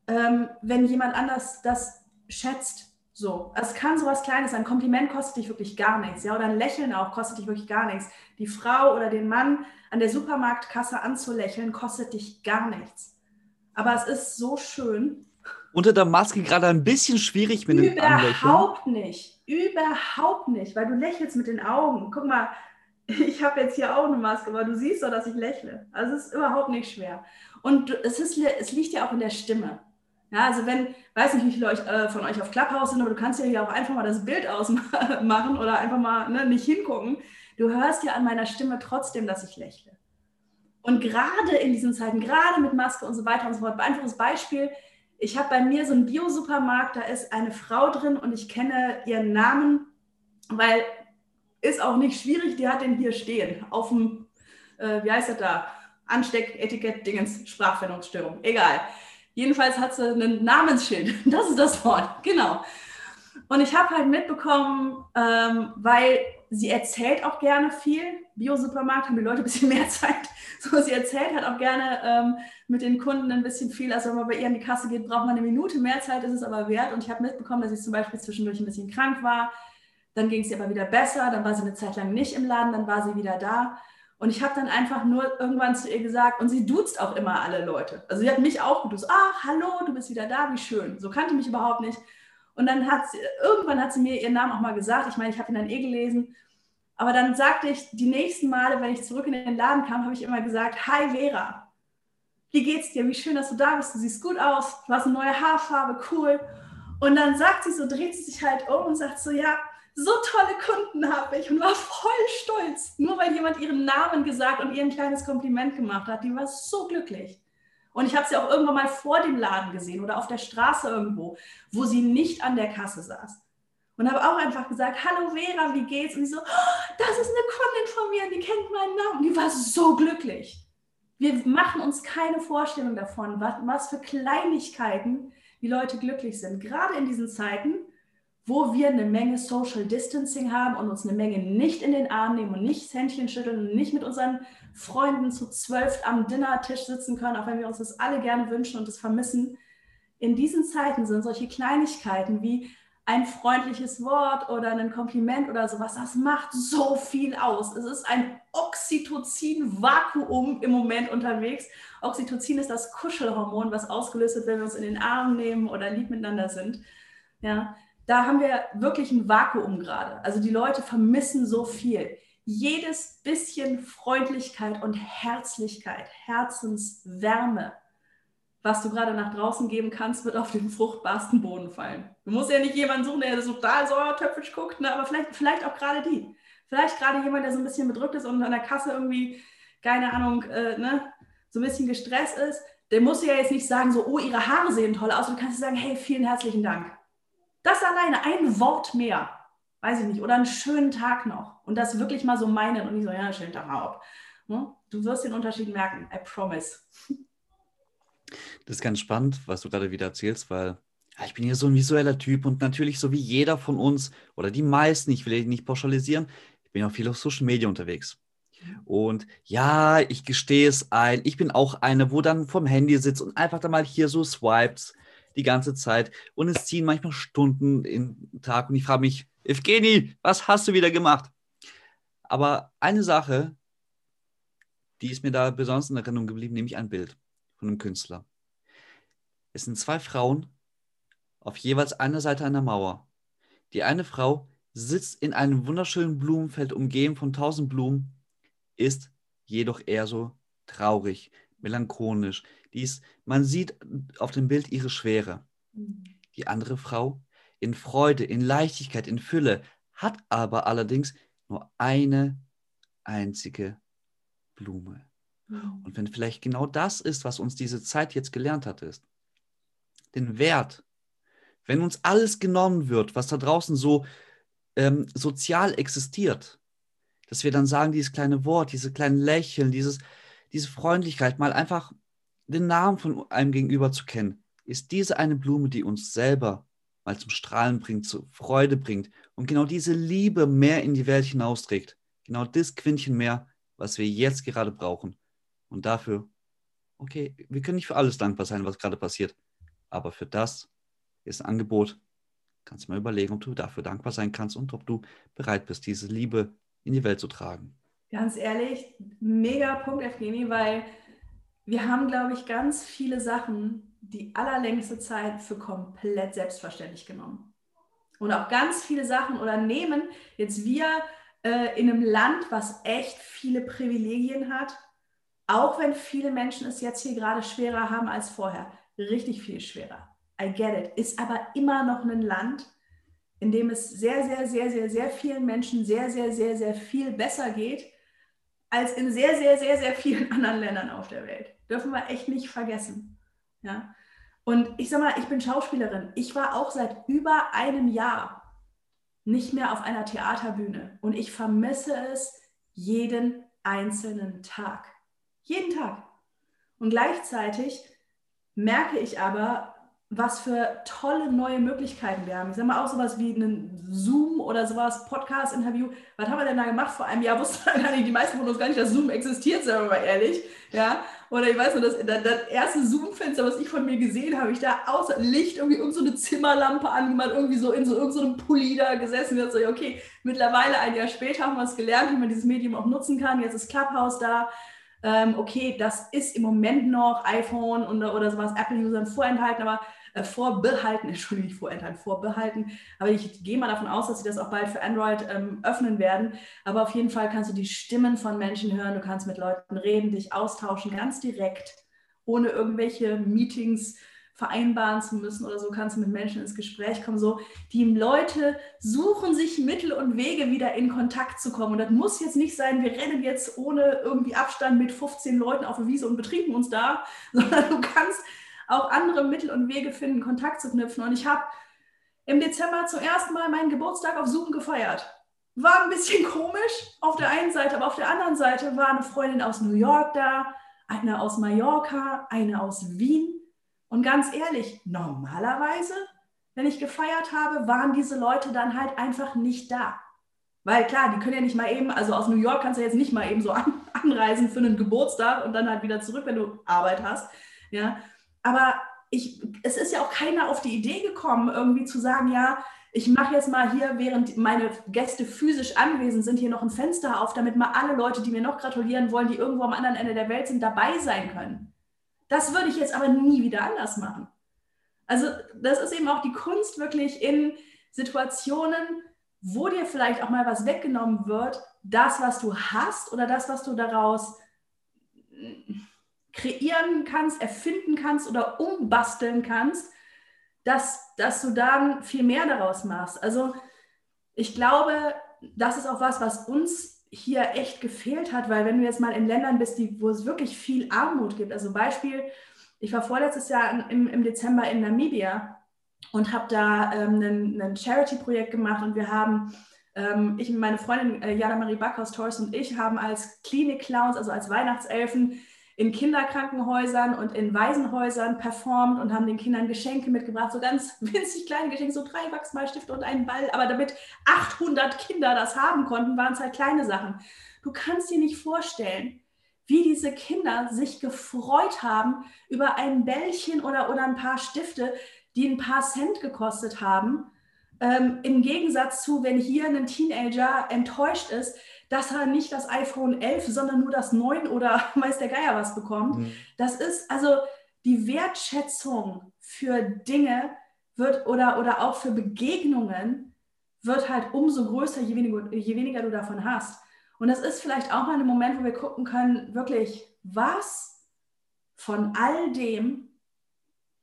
ähm, wenn jemand anders das schätzt. So, es kann sowas Kleines sein. Ein Kompliment kostet dich wirklich gar nichts, ja, oder ein Lächeln auch kostet dich wirklich gar nichts. Die Frau oder den Mann an der Supermarktkasse anzulächeln kostet dich gar nichts. Aber es ist so schön. Unter der Maske gerade ein bisschen schwierig mit dem Anlächeln. Überhaupt nicht. Überhaupt nicht, weil du lächelst mit den Augen. Guck mal, *laughs* ich habe jetzt hier auch eine Maske, aber du siehst doch, dass ich lächle. Also es ist überhaupt nicht schwer. Und es, ist, es liegt ja auch in der Stimme. Ja, also wenn, weiß nicht, wie viele äh, von euch auf Clubhouse sind, aber du kannst ja hier auch einfach mal das Bild ausmachen *laughs* oder einfach mal ne, nicht hingucken. Du hörst ja an meiner Stimme trotzdem, dass ich lächle. Und gerade in diesen Zeiten, gerade mit Maske und so weiter und so fort, einfaches Beispiel, ich habe bei mir so einen Bio-Supermarkt, da ist eine Frau drin und ich kenne ihren Namen, weil ist auch nicht schwierig, die hat den hier stehen, auf dem, äh, wie heißt das da, Ansteck-Etikett, Dingens, Sprachfindungsstörung, egal. Jedenfalls hat sie ein Namensschild, *laughs* das ist das Wort, genau. Und ich habe halt mitbekommen, ähm, weil sie erzählt auch gerne viel. Bio-Supermarkt haben die Leute ein bisschen *laughs* mehr Zeit. So, sie erzählt halt auch gerne ähm, mit den Kunden ein bisschen viel. Also wenn man bei ihr an die Kasse geht, braucht man eine Minute mehr Zeit, ist es aber wert. Und ich habe mitbekommen, dass sie zum Beispiel zwischendurch ein bisschen krank war. Dann ging es ihr aber wieder besser. Dann war sie eine Zeit lang nicht im Laden. Dann war sie wieder da. Und ich habe dann einfach nur irgendwann zu ihr gesagt, und sie duzt auch immer alle Leute. Also sie hat mich auch geduzt. Ah, hallo, du bist wieder da, wie schön. So kannte mich überhaupt nicht. Und dann hat sie, irgendwann hat sie mir ihren Namen auch mal gesagt. Ich meine, ich habe ihn dann eh gelesen. Aber dann sagte ich, die nächsten Male, wenn ich zurück in den Laden kam, habe ich immer gesagt, hi Vera, wie geht's dir? Wie schön, dass du da bist. Du siehst gut aus. Du hast eine neue Haarfarbe, cool. Und dann sagt sie so, dreht sie sich halt um und sagt so, ja, so tolle Kunden habe ich und war voll stolz, nur weil jemand ihren Namen gesagt und ihr ein kleines Kompliment gemacht hat. Die war so glücklich. Und ich habe sie auch irgendwann mal vor dem Laden gesehen oder auf der Straße irgendwo, wo sie nicht an der Kasse saß. Und habe auch einfach gesagt, hallo Vera, wie geht's? Und sie so, oh, das ist eine Kundin von mir, die kennt meinen Namen. Die war so glücklich. Wir machen uns keine Vorstellung davon, was, was für Kleinigkeiten die Leute glücklich sind. Gerade in diesen Zeiten, wo wir eine Menge Social Distancing haben und uns eine Menge nicht in den Arm nehmen und nicht Händchen schütteln und nicht mit unseren Freunden zu zwölf am Dinnertisch sitzen können, auch wenn wir uns das alle gerne wünschen und das vermissen. In diesen Zeiten sind solche Kleinigkeiten wie ein freundliches Wort oder ein Kompliment oder sowas, das macht so viel aus. Es ist ein Oxytocin-Vakuum im Moment unterwegs. Oxytocin ist das Kuschelhormon, was ausgelöst wird, wenn wir uns in den Arm nehmen oder lieb miteinander sind. Ja, da haben wir wirklich ein Vakuum gerade. Also die Leute vermissen so viel. Jedes bisschen Freundlichkeit und Herzlichkeit, Herzenswärme, was du gerade nach draußen geben kannst, wird auf den fruchtbarsten Boden fallen. Du musst ja nicht jemanden suchen, der so total säuertöpfisch guckt, ne? aber vielleicht, vielleicht auch gerade die. Vielleicht gerade jemand, der so ein bisschen bedrückt ist und an der Kasse irgendwie keine Ahnung, äh, ne, so ein bisschen gestresst ist, der muss ja jetzt nicht sagen, so, oh, ihre Haare sehen toll aus. Du kannst sagen, hey, vielen herzlichen Dank. Das alleine, ein Wort mehr, weiß ich nicht, oder einen schönen Tag noch. Und das wirklich mal so meinen und nicht so, ja, schönen Tag mal Ne? Du wirst den Unterschied merken, I promise. Das ist ganz spannend, was du gerade wieder erzählst, weil ich bin hier so ein visueller Typ und natürlich so wie jeder von uns oder die meisten, ich will nicht pauschalisieren, ich bin auch viel auf Social Media unterwegs. Und ja, ich gestehe es ein, ich bin auch eine, wo dann vom Handy sitzt und einfach da mal hier so swipes die ganze Zeit. Und es ziehen manchmal Stunden im Tag und ich frage mich, Evgeni, was hast du wieder gemacht? Aber eine Sache, die ist mir da besonders in Erinnerung geblieben, nämlich ein Bild von einem Künstler. Es sind zwei Frauen auf jeweils einer Seite einer Mauer. Die eine Frau sitzt in einem wunderschönen Blumenfeld umgeben von tausend Blumen, ist jedoch eher so traurig, melancholisch. Die ist, man sieht auf dem Bild ihre Schwere. Mhm. Die andere Frau in Freude, in Leichtigkeit, in Fülle, hat aber allerdings nur eine einzige Blume. Mhm. Und wenn vielleicht genau das ist, was uns diese Zeit jetzt gelernt hat, ist, den Wert, wenn uns alles genommen wird, was da draußen so ähm, sozial existiert, dass wir dann sagen, dieses kleine Wort, diese kleinen Lächeln, dieses, diese Freundlichkeit, mal einfach den Namen von einem Gegenüber zu kennen, ist diese eine Blume, die uns selber mal zum Strahlen bringt, zu Freude bringt und genau diese Liebe mehr in die Welt hinausträgt. Genau das Quintchen mehr, was wir jetzt gerade brauchen. Und dafür, okay, wir können nicht für alles dankbar sein, was gerade passiert, aber für das ist ein Angebot. Kannst du mal überlegen, ob du dafür dankbar sein kannst und ob du bereit bist, diese Liebe in die Welt zu tragen. Ganz ehrlich, mega Punkt, Evgeni, weil wir haben, glaube ich, ganz viele Sachen die allerlängste Zeit für komplett selbstverständlich genommen. Und auch ganz viele Sachen oder nehmen jetzt wir äh, in einem Land, was echt viele Privilegien hat, auch wenn viele Menschen es jetzt hier gerade schwerer haben als vorher, richtig viel schwerer. I get it. Ist aber immer noch ein Land, in dem es sehr, sehr, sehr, sehr, sehr vielen Menschen sehr, sehr, sehr, sehr viel besser geht als in sehr, sehr, sehr, sehr vielen *laughs* anderen Ländern auf der Welt. Dürfen wir echt nicht vergessen. Ja? Und ich sag mal, ich bin Schauspielerin. Ich war auch seit über einem Jahr nicht mehr auf einer Theaterbühne. Und ich vermisse es jeden einzelnen Tag. Jeden Tag. Und gleichzeitig merke ich aber, was für tolle neue Möglichkeiten wir haben. Ich sage mal auch sowas wie einen Zoom oder sowas, Podcast-Interview. Was haben wir denn da gemacht? Vor einem Jahr *laughs* wussten nicht, die meisten von uns gar nicht, dass Zoom existiert, sagen wir mal ehrlich. Ja? Oder ich weiß nur, das, das, erste Zoom-Fenster, was ich von mir gesehen habe, ich da außer Licht irgendwie irgend so eine Zimmerlampe angemacht, irgendwie so in so irgendeinem so Pulli da gesessen. Und so, okay, mittlerweile ein Jahr später haben wir es gelernt, wie man dieses Medium auch nutzen kann. Jetzt ist Clubhouse da. Ähm, okay, das ist im Moment noch iPhone und, oder sowas Apple-Usern vorenthalten, aber vorbehalten, *laughs* Entschuldigung, nicht vorenthalten, vorbehalten. Aber ich gehe mal davon aus, dass sie das auch bald für Android ähm, öffnen werden. Aber auf jeden Fall kannst du die Stimmen von Menschen hören, du kannst mit Leuten reden, dich austauschen, ganz direkt, ohne irgendwelche Meetings vereinbaren zu müssen oder so, kannst du mit Menschen ins Gespräch kommen. So, die Leute suchen sich Mittel und Wege, wieder in Kontakt zu kommen. Und das muss jetzt nicht sein, wir rennen jetzt ohne irgendwie Abstand mit 15 Leuten auf der Wiese und betrinken uns da, *laughs* sondern du kannst auch andere Mittel und Wege finden, Kontakt zu knüpfen. Und ich habe im Dezember zum ersten Mal meinen Geburtstag auf Zoom gefeiert. War ein bisschen *laughs* komisch auf der einen Seite, aber auf der anderen Seite war eine Freundin aus New York da, eine aus Mallorca, eine aus Wien. Und ganz ehrlich, normalerweise, wenn ich gefeiert habe, waren diese Leute dann halt einfach nicht da. Weil klar, die können ja nicht mal eben, also aus New York kannst du jetzt nicht mal eben so an, *laughs* anreisen für einen Geburtstag und dann halt wieder zurück, wenn du Arbeit hast. Ja, aber ich, es ist ja auch keiner auf die Idee gekommen, irgendwie zu sagen, ja, ich mache jetzt mal hier, während meine Gäste physisch anwesend sind, hier noch ein Fenster auf, damit mal alle Leute, die mir noch gratulieren wollen, die irgendwo am anderen Ende der Welt sind, dabei sein können. Das würde ich jetzt aber nie wieder anders machen. Also das ist eben auch die Kunst wirklich in Situationen, wo dir vielleicht auch mal was weggenommen wird, das, was du hast oder das, was du daraus kreieren kannst, erfinden kannst oder umbasteln kannst, dass, dass du dann viel mehr daraus machst. Also ich glaube, das ist auch was, was uns hier echt gefehlt hat, weil wenn du jetzt mal in Ländern bist, die, wo es wirklich viel Armut gibt, also Beispiel, ich war vorletztes Jahr im, im Dezember in Namibia und habe da ähm, ein Charity-Projekt gemacht und wir haben, ähm, ich und meine Freundin äh, Jana Marie Backhaus, Torres und ich haben als Klinik-Clowns, also als Weihnachtselfen, in Kinderkrankenhäusern und in Waisenhäusern performt und haben den Kindern Geschenke mitgebracht, so ganz *laughs* winzig kleine Geschenke, so drei Wachsmalstifte und einen Ball. Aber damit 800 Kinder das haben konnten, waren es halt kleine Sachen. Du kannst dir nicht vorstellen, wie diese Kinder sich gefreut haben über ein Bällchen oder, oder ein paar Stifte, die ein paar Cent gekostet haben. Ähm, Im Gegensatz zu, wenn hier ein Teenager enttäuscht ist, dass er nicht das iPhone 11, sondern nur das 9 oder *laughs* weiß der Geier was bekommt. Mhm. Das ist also die Wertschätzung für Dinge wird oder, oder auch für Begegnungen wird halt umso größer, je weniger, je weniger du davon hast. Und das ist vielleicht auch mal ein Moment, wo wir gucken können, wirklich, was von all dem,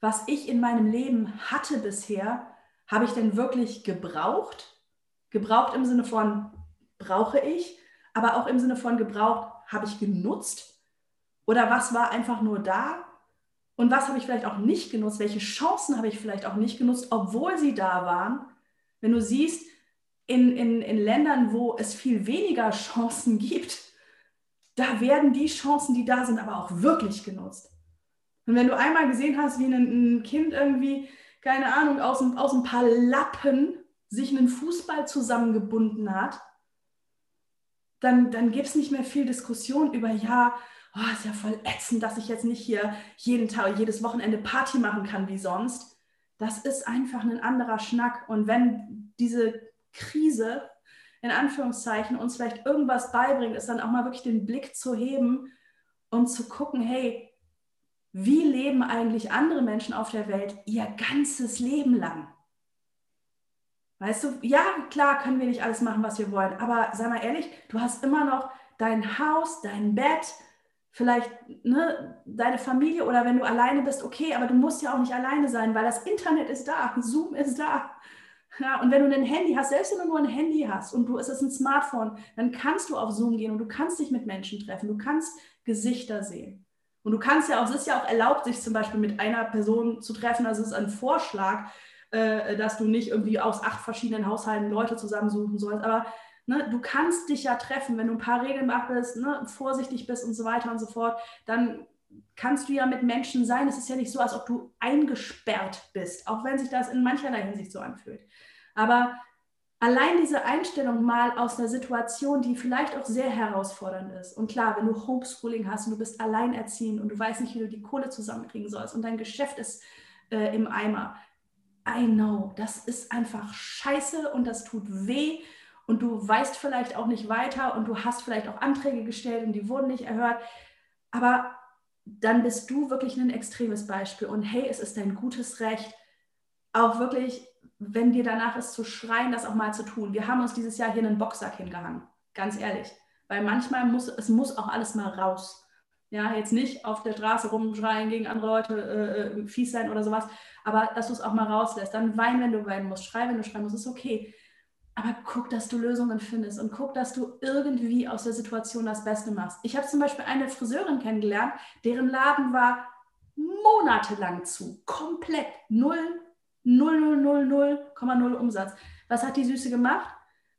was ich in meinem Leben hatte bisher, habe ich denn wirklich gebraucht? Gebraucht im Sinne von, brauche ich, aber auch im Sinne von gebraucht, habe ich genutzt oder was war einfach nur da und was habe ich vielleicht auch nicht genutzt, welche Chancen habe ich vielleicht auch nicht genutzt, obwohl sie da waren. Wenn du siehst, in, in, in Ländern, wo es viel weniger Chancen gibt, da werden die Chancen, die da sind, aber auch wirklich genutzt. Und wenn du einmal gesehen hast, wie ein, ein Kind irgendwie, keine Ahnung, aus, aus ein paar Lappen sich einen Fußball zusammengebunden hat, dann, dann gibt es nicht mehr viel Diskussion über, ja, oh, ist ja voll ätzend, dass ich jetzt nicht hier jeden Tag, jedes Wochenende Party machen kann wie sonst. Das ist einfach ein anderer Schnack. Und wenn diese Krise, in Anführungszeichen, uns vielleicht irgendwas beibringt, ist dann auch mal wirklich den Blick zu heben und zu gucken, hey, wie leben eigentlich andere Menschen auf der Welt ihr ganzes Leben lang? Weißt du, ja, klar können wir nicht alles machen, was wir wollen, aber sei mal ehrlich, du hast immer noch dein Haus, dein Bett, vielleicht ne, deine Familie oder wenn du alleine bist, okay, aber du musst ja auch nicht alleine sein, weil das Internet ist da, Zoom ist da. Ja, und wenn du ein Handy hast, selbst wenn du nur ein Handy hast und du es ist ein Smartphone, dann kannst du auf Zoom gehen und du kannst dich mit Menschen treffen, du kannst Gesichter sehen. Und du kannst ja auch, es ist ja auch erlaubt, sich zum Beispiel mit einer Person zu treffen, also es ist ein Vorschlag, äh, dass du nicht irgendwie aus acht verschiedenen Haushalten Leute zusammensuchen sollst. Aber ne, du kannst dich ja treffen, wenn du ein paar Regeln beachtest, ne, vorsichtig bist und so weiter und so fort, dann kannst du ja mit Menschen sein. Es ist ja nicht so, als ob du eingesperrt bist, auch wenn sich das in mancherlei Hinsicht so anfühlt. Aber allein diese Einstellung mal aus einer Situation, die vielleicht auch sehr herausfordernd ist. Und klar, wenn du Homeschooling hast und du bist alleinerziehend und du weißt nicht, wie du die Kohle zusammenkriegen sollst und dein Geschäft ist äh, im Eimer, I know, das ist einfach scheiße und das tut weh und du weißt vielleicht auch nicht weiter und du hast vielleicht auch Anträge gestellt und die wurden nicht erhört. Aber dann bist du wirklich ein extremes Beispiel und hey, es ist dein gutes Recht, auch wirklich, wenn dir danach ist, zu schreien, das auch mal zu tun. Wir haben uns dieses Jahr hier einen Boxsack hingehangen, ganz ehrlich, weil manchmal muss es muss auch alles mal raus. Ja, jetzt nicht auf der Straße rumschreien, gegen andere Leute äh, äh, fies sein oder sowas, aber dass du es auch mal rauslässt. Dann wein, wenn du weinen musst, schrei, wenn du schreien musst, ist okay. Aber guck, dass du Lösungen findest und guck, dass du irgendwie aus der Situation das Beste machst. Ich habe zum Beispiel eine Friseurin kennengelernt, deren Laden war monatelang zu. Komplett. Null, null, null, null, null, null Umsatz. Was hat die Süße gemacht?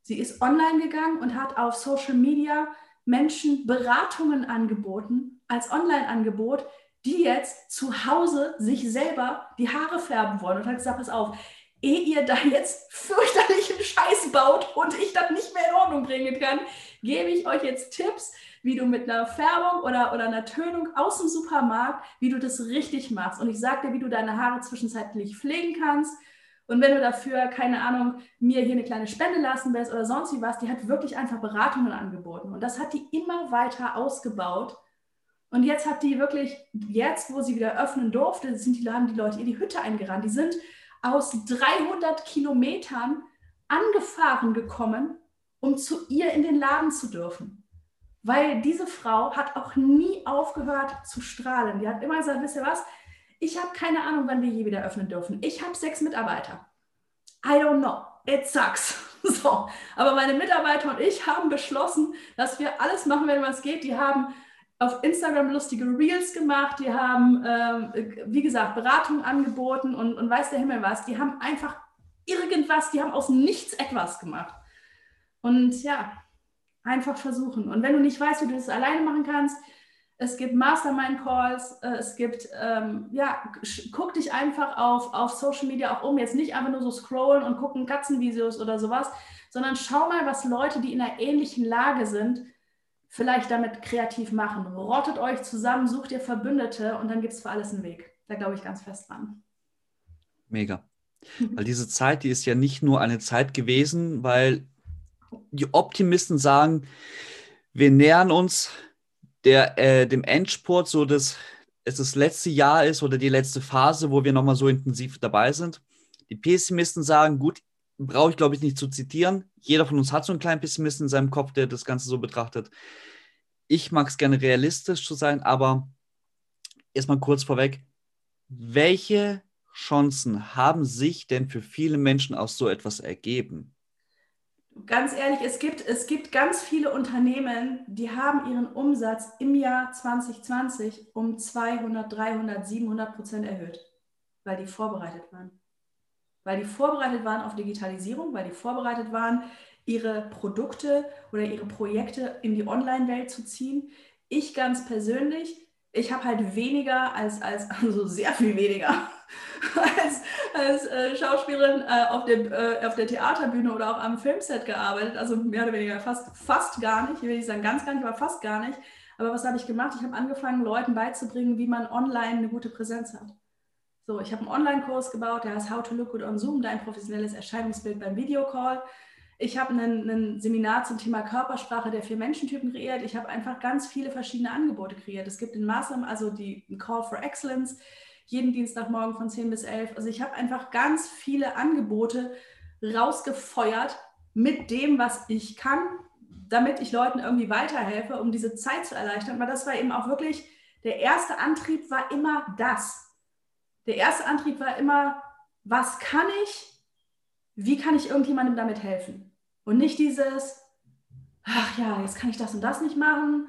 Sie ist online gegangen und hat auf Social Media Menschen Beratungen angeboten als Online-Angebot, die jetzt zu Hause sich selber die Haare färben wollen und hat gesagt, pass auf, ehe ihr da jetzt fürchterlichen Scheiß baut und ich das nicht mehr in Ordnung bringen kann, gebe ich euch jetzt Tipps, wie du mit einer Färbung oder, oder einer Tönung aus dem Supermarkt, wie du das richtig machst. Und ich sage dir, wie du deine Haare zwischenzeitlich pflegen kannst. Und wenn du dafür, keine Ahnung, mir hier eine kleine Spende lassen willst oder sonst wie was, die hat wirklich einfach Beratungen angeboten. Und das hat die immer weiter ausgebaut und jetzt hat die wirklich, jetzt wo sie wieder öffnen durfte, sind die Laden die Leute ihr die Hütte eingerannt. Die sind aus 300 Kilometern angefahren gekommen, um zu ihr in den Laden zu dürfen. Weil diese Frau hat auch nie aufgehört zu strahlen. Die hat immer gesagt, wisst ihr was, ich habe keine Ahnung, wann wir je wieder öffnen dürfen. Ich habe sechs Mitarbeiter. I don't know. It sucks. *laughs* So, aber meine Mitarbeiter und ich haben beschlossen, dass wir alles machen werden, was geht. Die haben auf Instagram lustige Reels gemacht, die haben, ähm, wie gesagt, Beratungen angeboten und, und weiß der Himmel was. Die haben einfach irgendwas, die haben aus nichts etwas gemacht. Und ja, einfach versuchen. Und wenn du nicht weißt, wie du das alleine machen kannst, es gibt Mastermind-Calls, äh, es gibt, ähm, ja, guck dich einfach auf, auf Social Media auch um. Jetzt nicht einfach nur so scrollen und gucken Katzenvideos oder sowas, sondern schau mal, was Leute, die in einer ähnlichen Lage sind, vielleicht damit kreativ machen. Rottet euch zusammen, sucht ihr Verbündete und dann gibt es für alles einen Weg. Da glaube ich ganz fest dran. Mega. Weil diese Zeit, die ist ja nicht nur eine Zeit gewesen, weil die Optimisten sagen, wir nähern uns der, äh, dem Endspurt, so dass es das letzte Jahr ist oder die letzte Phase, wo wir nochmal so intensiv dabei sind. Die Pessimisten sagen, gut, brauche ich glaube ich nicht zu zitieren. Jeder von uns hat so einen kleinen Pessimisten in seinem Kopf, der das Ganze so betrachtet. Ich mag es gerne realistisch zu sein, aber erstmal kurz vorweg, welche Chancen haben sich denn für viele Menschen aus so etwas ergeben? Ganz ehrlich, es gibt, es gibt ganz viele Unternehmen, die haben ihren Umsatz im Jahr 2020 um 200, 300, 700 Prozent erhöht, weil die vorbereitet waren. Weil die vorbereitet waren auf Digitalisierung, weil die vorbereitet waren, ihre Produkte oder ihre Projekte in die Online-Welt zu ziehen. Ich ganz persönlich, ich habe halt weniger als, als, *laughs* also sehr viel weniger *laughs* als, als äh, Schauspielerin äh, auf, dem, äh, auf der Theaterbühne oder auch am Filmset gearbeitet. Also mehr oder weniger fast, fast gar nicht. Ich will nicht sagen ganz gar nicht, aber fast gar nicht. Aber was habe ich gemacht? Ich habe angefangen, Leuten beizubringen, wie man online eine gute Präsenz hat. So, ich habe einen Online-Kurs gebaut, der heißt How to Look Good on Zoom, dein professionelles Erscheinungsbild beim Videocall. Ich habe ein Seminar zum Thema Körpersprache der vier Menschentypen kreiert. Ich habe einfach ganz viele verschiedene Angebote kreiert. Es gibt den Maßnahmen, also die Call for Excellence, jeden Dienstagmorgen von 10 bis 11. Also ich habe einfach ganz viele Angebote rausgefeuert mit dem, was ich kann, damit ich Leuten irgendwie weiterhelfe, um diese Zeit zu erleichtern. Aber das war eben auch wirklich, der erste Antrieb war immer das. Der erste Antrieb war immer, was kann ich, wie kann ich irgendjemandem damit helfen? Und nicht dieses, ach ja, jetzt kann ich das und das nicht machen,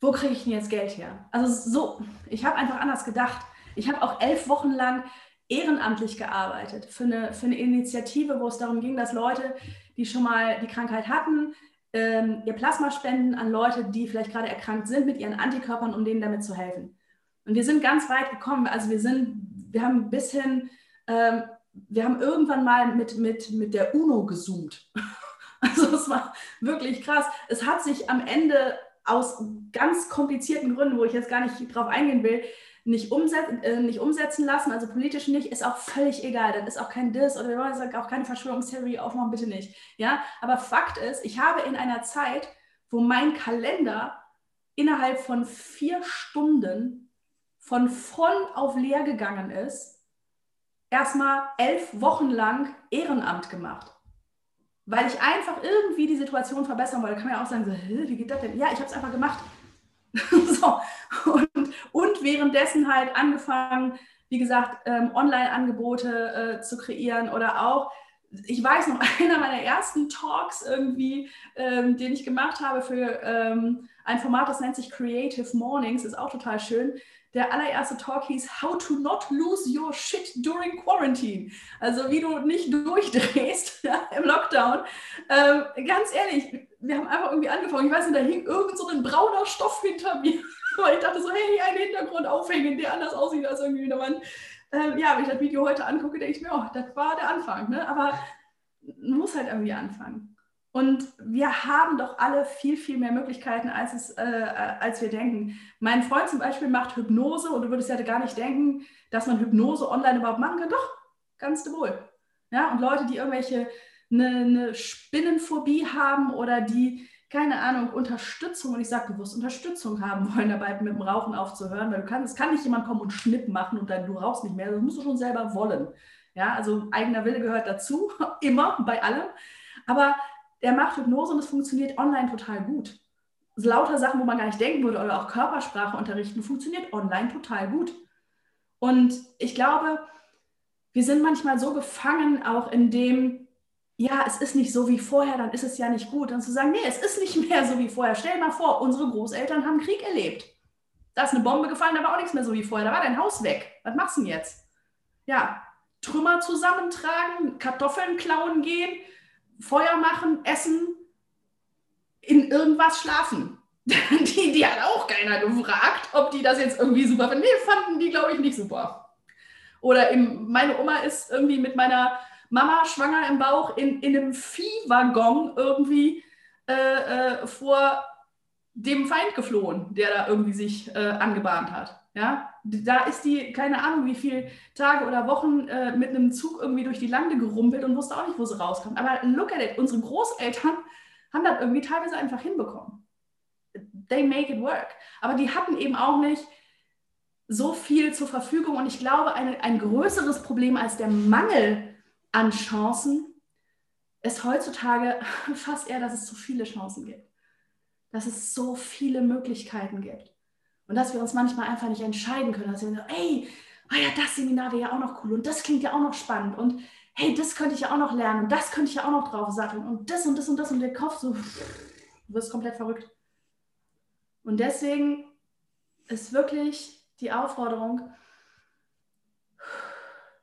wo kriege ich denn jetzt Geld her? Also so, ich habe einfach anders gedacht. Ich habe auch elf Wochen lang ehrenamtlich gearbeitet für eine, für eine Initiative, wo es darum ging, dass Leute, die schon mal die Krankheit hatten, ähm, ihr Plasma spenden an Leute, die vielleicht gerade erkrankt sind, mit ihren Antikörpern, um denen damit zu helfen. Und wir sind ganz weit gekommen. Also wir sind, wir haben bis hin, ähm, wir haben irgendwann mal mit, mit, mit der UNO gezoomt. *laughs* Also es war wirklich krass. Es hat sich am Ende aus ganz komplizierten Gründen, wo ich jetzt gar nicht drauf eingehen will, nicht, umset äh, nicht umsetzen lassen, also politisch nicht, ist auch völlig egal. Das ist auch kein Diss oder wir auch keine Verschwörungstheorie aufmachen, bitte nicht. Ja, aber Fakt ist, ich habe in einer Zeit, wo mein Kalender innerhalb von vier Stunden von voll auf leer gegangen ist, erstmal elf Wochen lang Ehrenamt gemacht. Weil ich einfach irgendwie die Situation verbessern wollte. Da kann man ja auch sagen, so, wie geht das denn? Ja, ich habe es einfach gemacht. *laughs* so. und, und währenddessen halt angefangen, wie gesagt, ähm, Online-Angebote äh, zu kreieren oder auch, ich weiß noch, *laughs* einer meiner ersten Talks irgendwie, ähm, den ich gemacht habe für ähm, ein Format, das nennt sich Creative Mornings, ist auch total schön. Der allererste Talk hieß How to not lose your shit during quarantine. Also wie du nicht *laughs* durchdrehst ja, im Lockdown. Ähm, ganz ehrlich, wir haben einfach irgendwie angefangen. Ich weiß nicht, da hing irgend so ein brauner Stoff hinter mir. *laughs* Weil ich dachte so, hey, einen Hintergrund aufhängen, der anders aussieht als irgendwie eine Wand. Ähm, ja, wenn ich das Video heute angucke, denke ich mir, oh, das war der Anfang. Ne? Aber man muss halt irgendwie anfangen. Und wir haben doch alle viel, viel mehr Möglichkeiten, als, es, äh, als wir denken. Mein Freund zum Beispiel macht Hypnose und du würdest ja gar nicht denken, dass man Hypnose online überhaupt machen kann. Doch, ganz wohl. Ja, und Leute, die irgendwelche eine, eine Spinnenphobie haben oder die, keine Ahnung, Unterstützung, und ich sage bewusst Unterstützung haben wollen, dabei mit dem Rauchen aufzuhören, weil du kannst, es kann nicht jemand kommen und Schnipp machen und dann du rauchst nicht mehr, das musst du schon selber wollen. Ja, also eigener Wille gehört dazu, *laughs* immer, bei allem. Aber der macht Hypnose und es funktioniert online total gut. Also lauter Sachen, wo man gar nicht denken würde, oder auch Körpersprache unterrichten, funktioniert online total gut. Und ich glaube, wir sind manchmal so gefangen auch in dem, ja, es ist nicht so wie vorher, dann ist es ja nicht gut. Und zu sagen, nee, es ist nicht mehr so wie vorher. Stell dir mal vor, unsere Großeltern haben Krieg erlebt. Da ist eine Bombe gefallen, da war auch nichts mehr so wie vorher. Da war dein Haus weg. Was machst du denn jetzt? Ja, Trümmer zusammentragen, Kartoffeln klauen gehen, Feuer machen, essen, in irgendwas schlafen. *laughs* die, die hat auch keiner gefragt, ob die das jetzt irgendwie super finden. Nee, fanden die, glaube ich, nicht super. Oder im, meine Oma ist irgendwie mit meiner Mama schwanger im Bauch in, in einem Viehwaggon irgendwie äh, äh, vor dem Feind geflohen, der da irgendwie sich äh, angebahnt hat. Ja, da ist die, keine Ahnung, wie viele Tage oder Wochen äh, mit einem Zug irgendwie durch die Lande gerumpelt und wusste auch nicht, wo sie rauskommt. Aber look at it, unsere Großeltern haben das irgendwie teilweise einfach hinbekommen. They make it work. Aber die hatten eben auch nicht so viel zur Verfügung. Und ich glaube, eine, ein größeres Problem als der Mangel an Chancen ist heutzutage *laughs* fast eher, dass es zu viele Chancen gibt. Dass es so viele Möglichkeiten gibt. Und dass wir uns manchmal einfach nicht entscheiden können, dass wir sagen, ey, oh ja, das Seminar wäre ja auch noch cool und das klingt ja auch noch spannend und hey, das könnte ich ja auch noch lernen und das könnte ich ja auch noch drauf satteln und das und das und das und der Kopf so, du wirst komplett verrückt. Und deswegen ist wirklich die Aufforderung,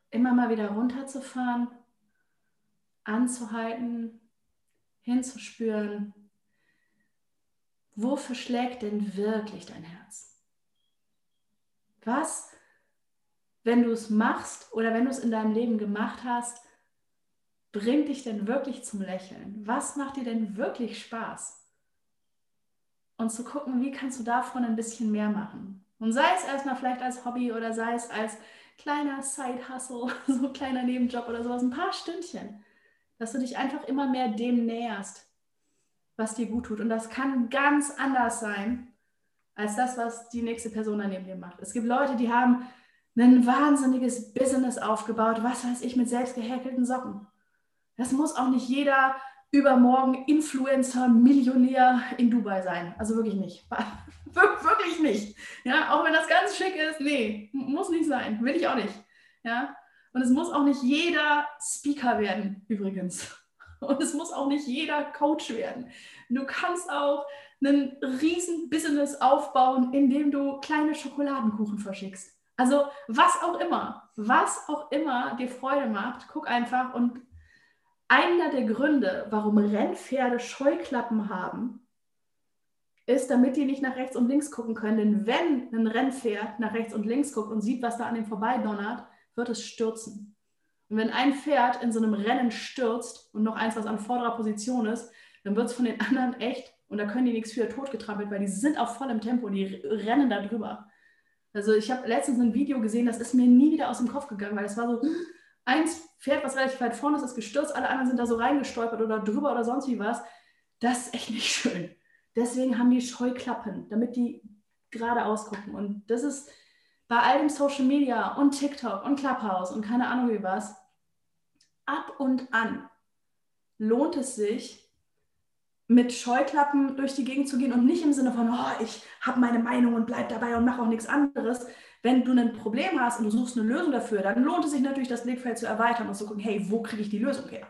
immer mal wieder runterzufahren, anzuhalten, hinzuspüren, wofür schlägt denn wirklich dein Herz? Was, wenn du es machst oder wenn du es in deinem Leben gemacht hast, bringt dich denn wirklich zum Lächeln? Was macht dir denn wirklich Spaß? Und zu gucken, wie kannst du davon ein bisschen mehr machen? Und sei es erstmal vielleicht als Hobby oder sei es als kleiner Side-Hustle, *laughs* so ein kleiner Nebenjob oder sowas, ein paar Stündchen, dass du dich einfach immer mehr dem näherst, was dir gut tut. Und das kann ganz anders sein, als das, was die nächste Person daneben dir macht. Es gibt Leute, die haben ein wahnsinniges Business aufgebaut, was weiß ich, mit selbst gehäkelten Socken. Das muss auch nicht jeder übermorgen Influencer, Millionär in Dubai sein. Also wirklich nicht. *laughs* wirklich nicht. Ja, auch wenn das ganz schick ist, nee, muss nicht sein. Will ich auch nicht. Ja, und es muss auch nicht jeder Speaker werden, übrigens. Und es muss auch nicht jeder Coach werden. Du kannst auch ein riesen Business aufbauen, indem du kleine Schokoladenkuchen verschickst. Also was auch immer, was auch immer dir Freude macht, guck einfach. Und einer der Gründe, warum Rennpferde Scheuklappen haben, ist, damit die nicht nach rechts und links gucken können. Denn wenn ein Rennpferd nach rechts und links guckt und sieht, was da an dem vorbeidonnert, wird es stürzen. Und wenn ein Pferd in so einem Rennen stürzt und noch eins, was an vorderer Position ist, dann wird es von den *laughs* anderen echt und da können die nichts für totgetrampelt, weil die sind auf vollem Tempo, die rennen da drüber. Also ich habe letztens ein Video gesehen, das ist mir nie wieder aus dem Kopf gegangen, weil es war so, *gasps* eins Pferd, was relativ weit vorne ist, ist gestürzt, alle anderen sind da so reingestolpert oder drüber oder sonst wie was. Das ist echt *laughs* nicht schön. Deswegen haben die Scheuklappen, damit die geradeaus gucken. Und das ist bei all dem Social Media und TikTok und Clubhouse und keine Ahnung wie was, ab und an lohnt es sich, mit Scheuklappen durch die Gegend zu gehen und nicht im Sinne von, oh, ich habe meine Meinung und bleib dabei und mache auch nichts anderes. Wenn du ein Problem hast und du suchst eine Lösung dafür, dann lohnt es sich natürlich, das Blickfeld zu erweitern und zu gucken, hey, wo kriege ich die Lösung her?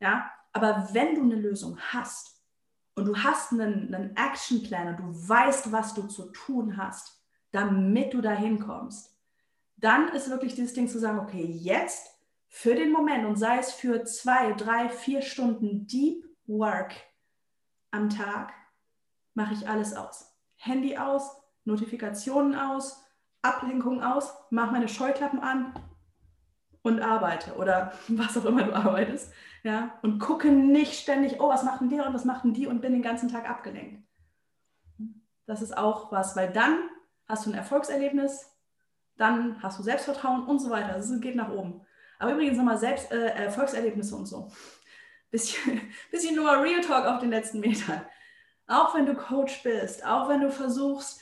Ja, aber wenn du eine Lösung hast und du hast einen, einen Actionplan und du weißt, was du zu tun hast, damit du dahin kommst, dann ist wirklich dieses Ding zu sagen, okay, jetzt für den Moment und sei es für zwei, drei, vier Stunden Deep Work, am Tag mache ich alles aus. Handy aus, Notifikationen aus, Ablenkung aus, mache meine Scheuklappen an und arbeite oder *laughs* was auch immer du arbeitest. Ja, und gucke nicht ständig, oh, was macht denn der und was macht die und bin den ganzen Tag abgelenkt. Das ist auch was, weil dann hast du ein Erfolgserlebnis, dann hast du Selbstvertrauen und so weiter. Das geht nach oben. Aber übrigens nochmal Selbst, äh, Erfolgserlebnisse und so bisschen, *laughs* bisschen nur Real Talk auf den letzten Metern. Auch wenn du Coach bist, auch wenn du versuchst,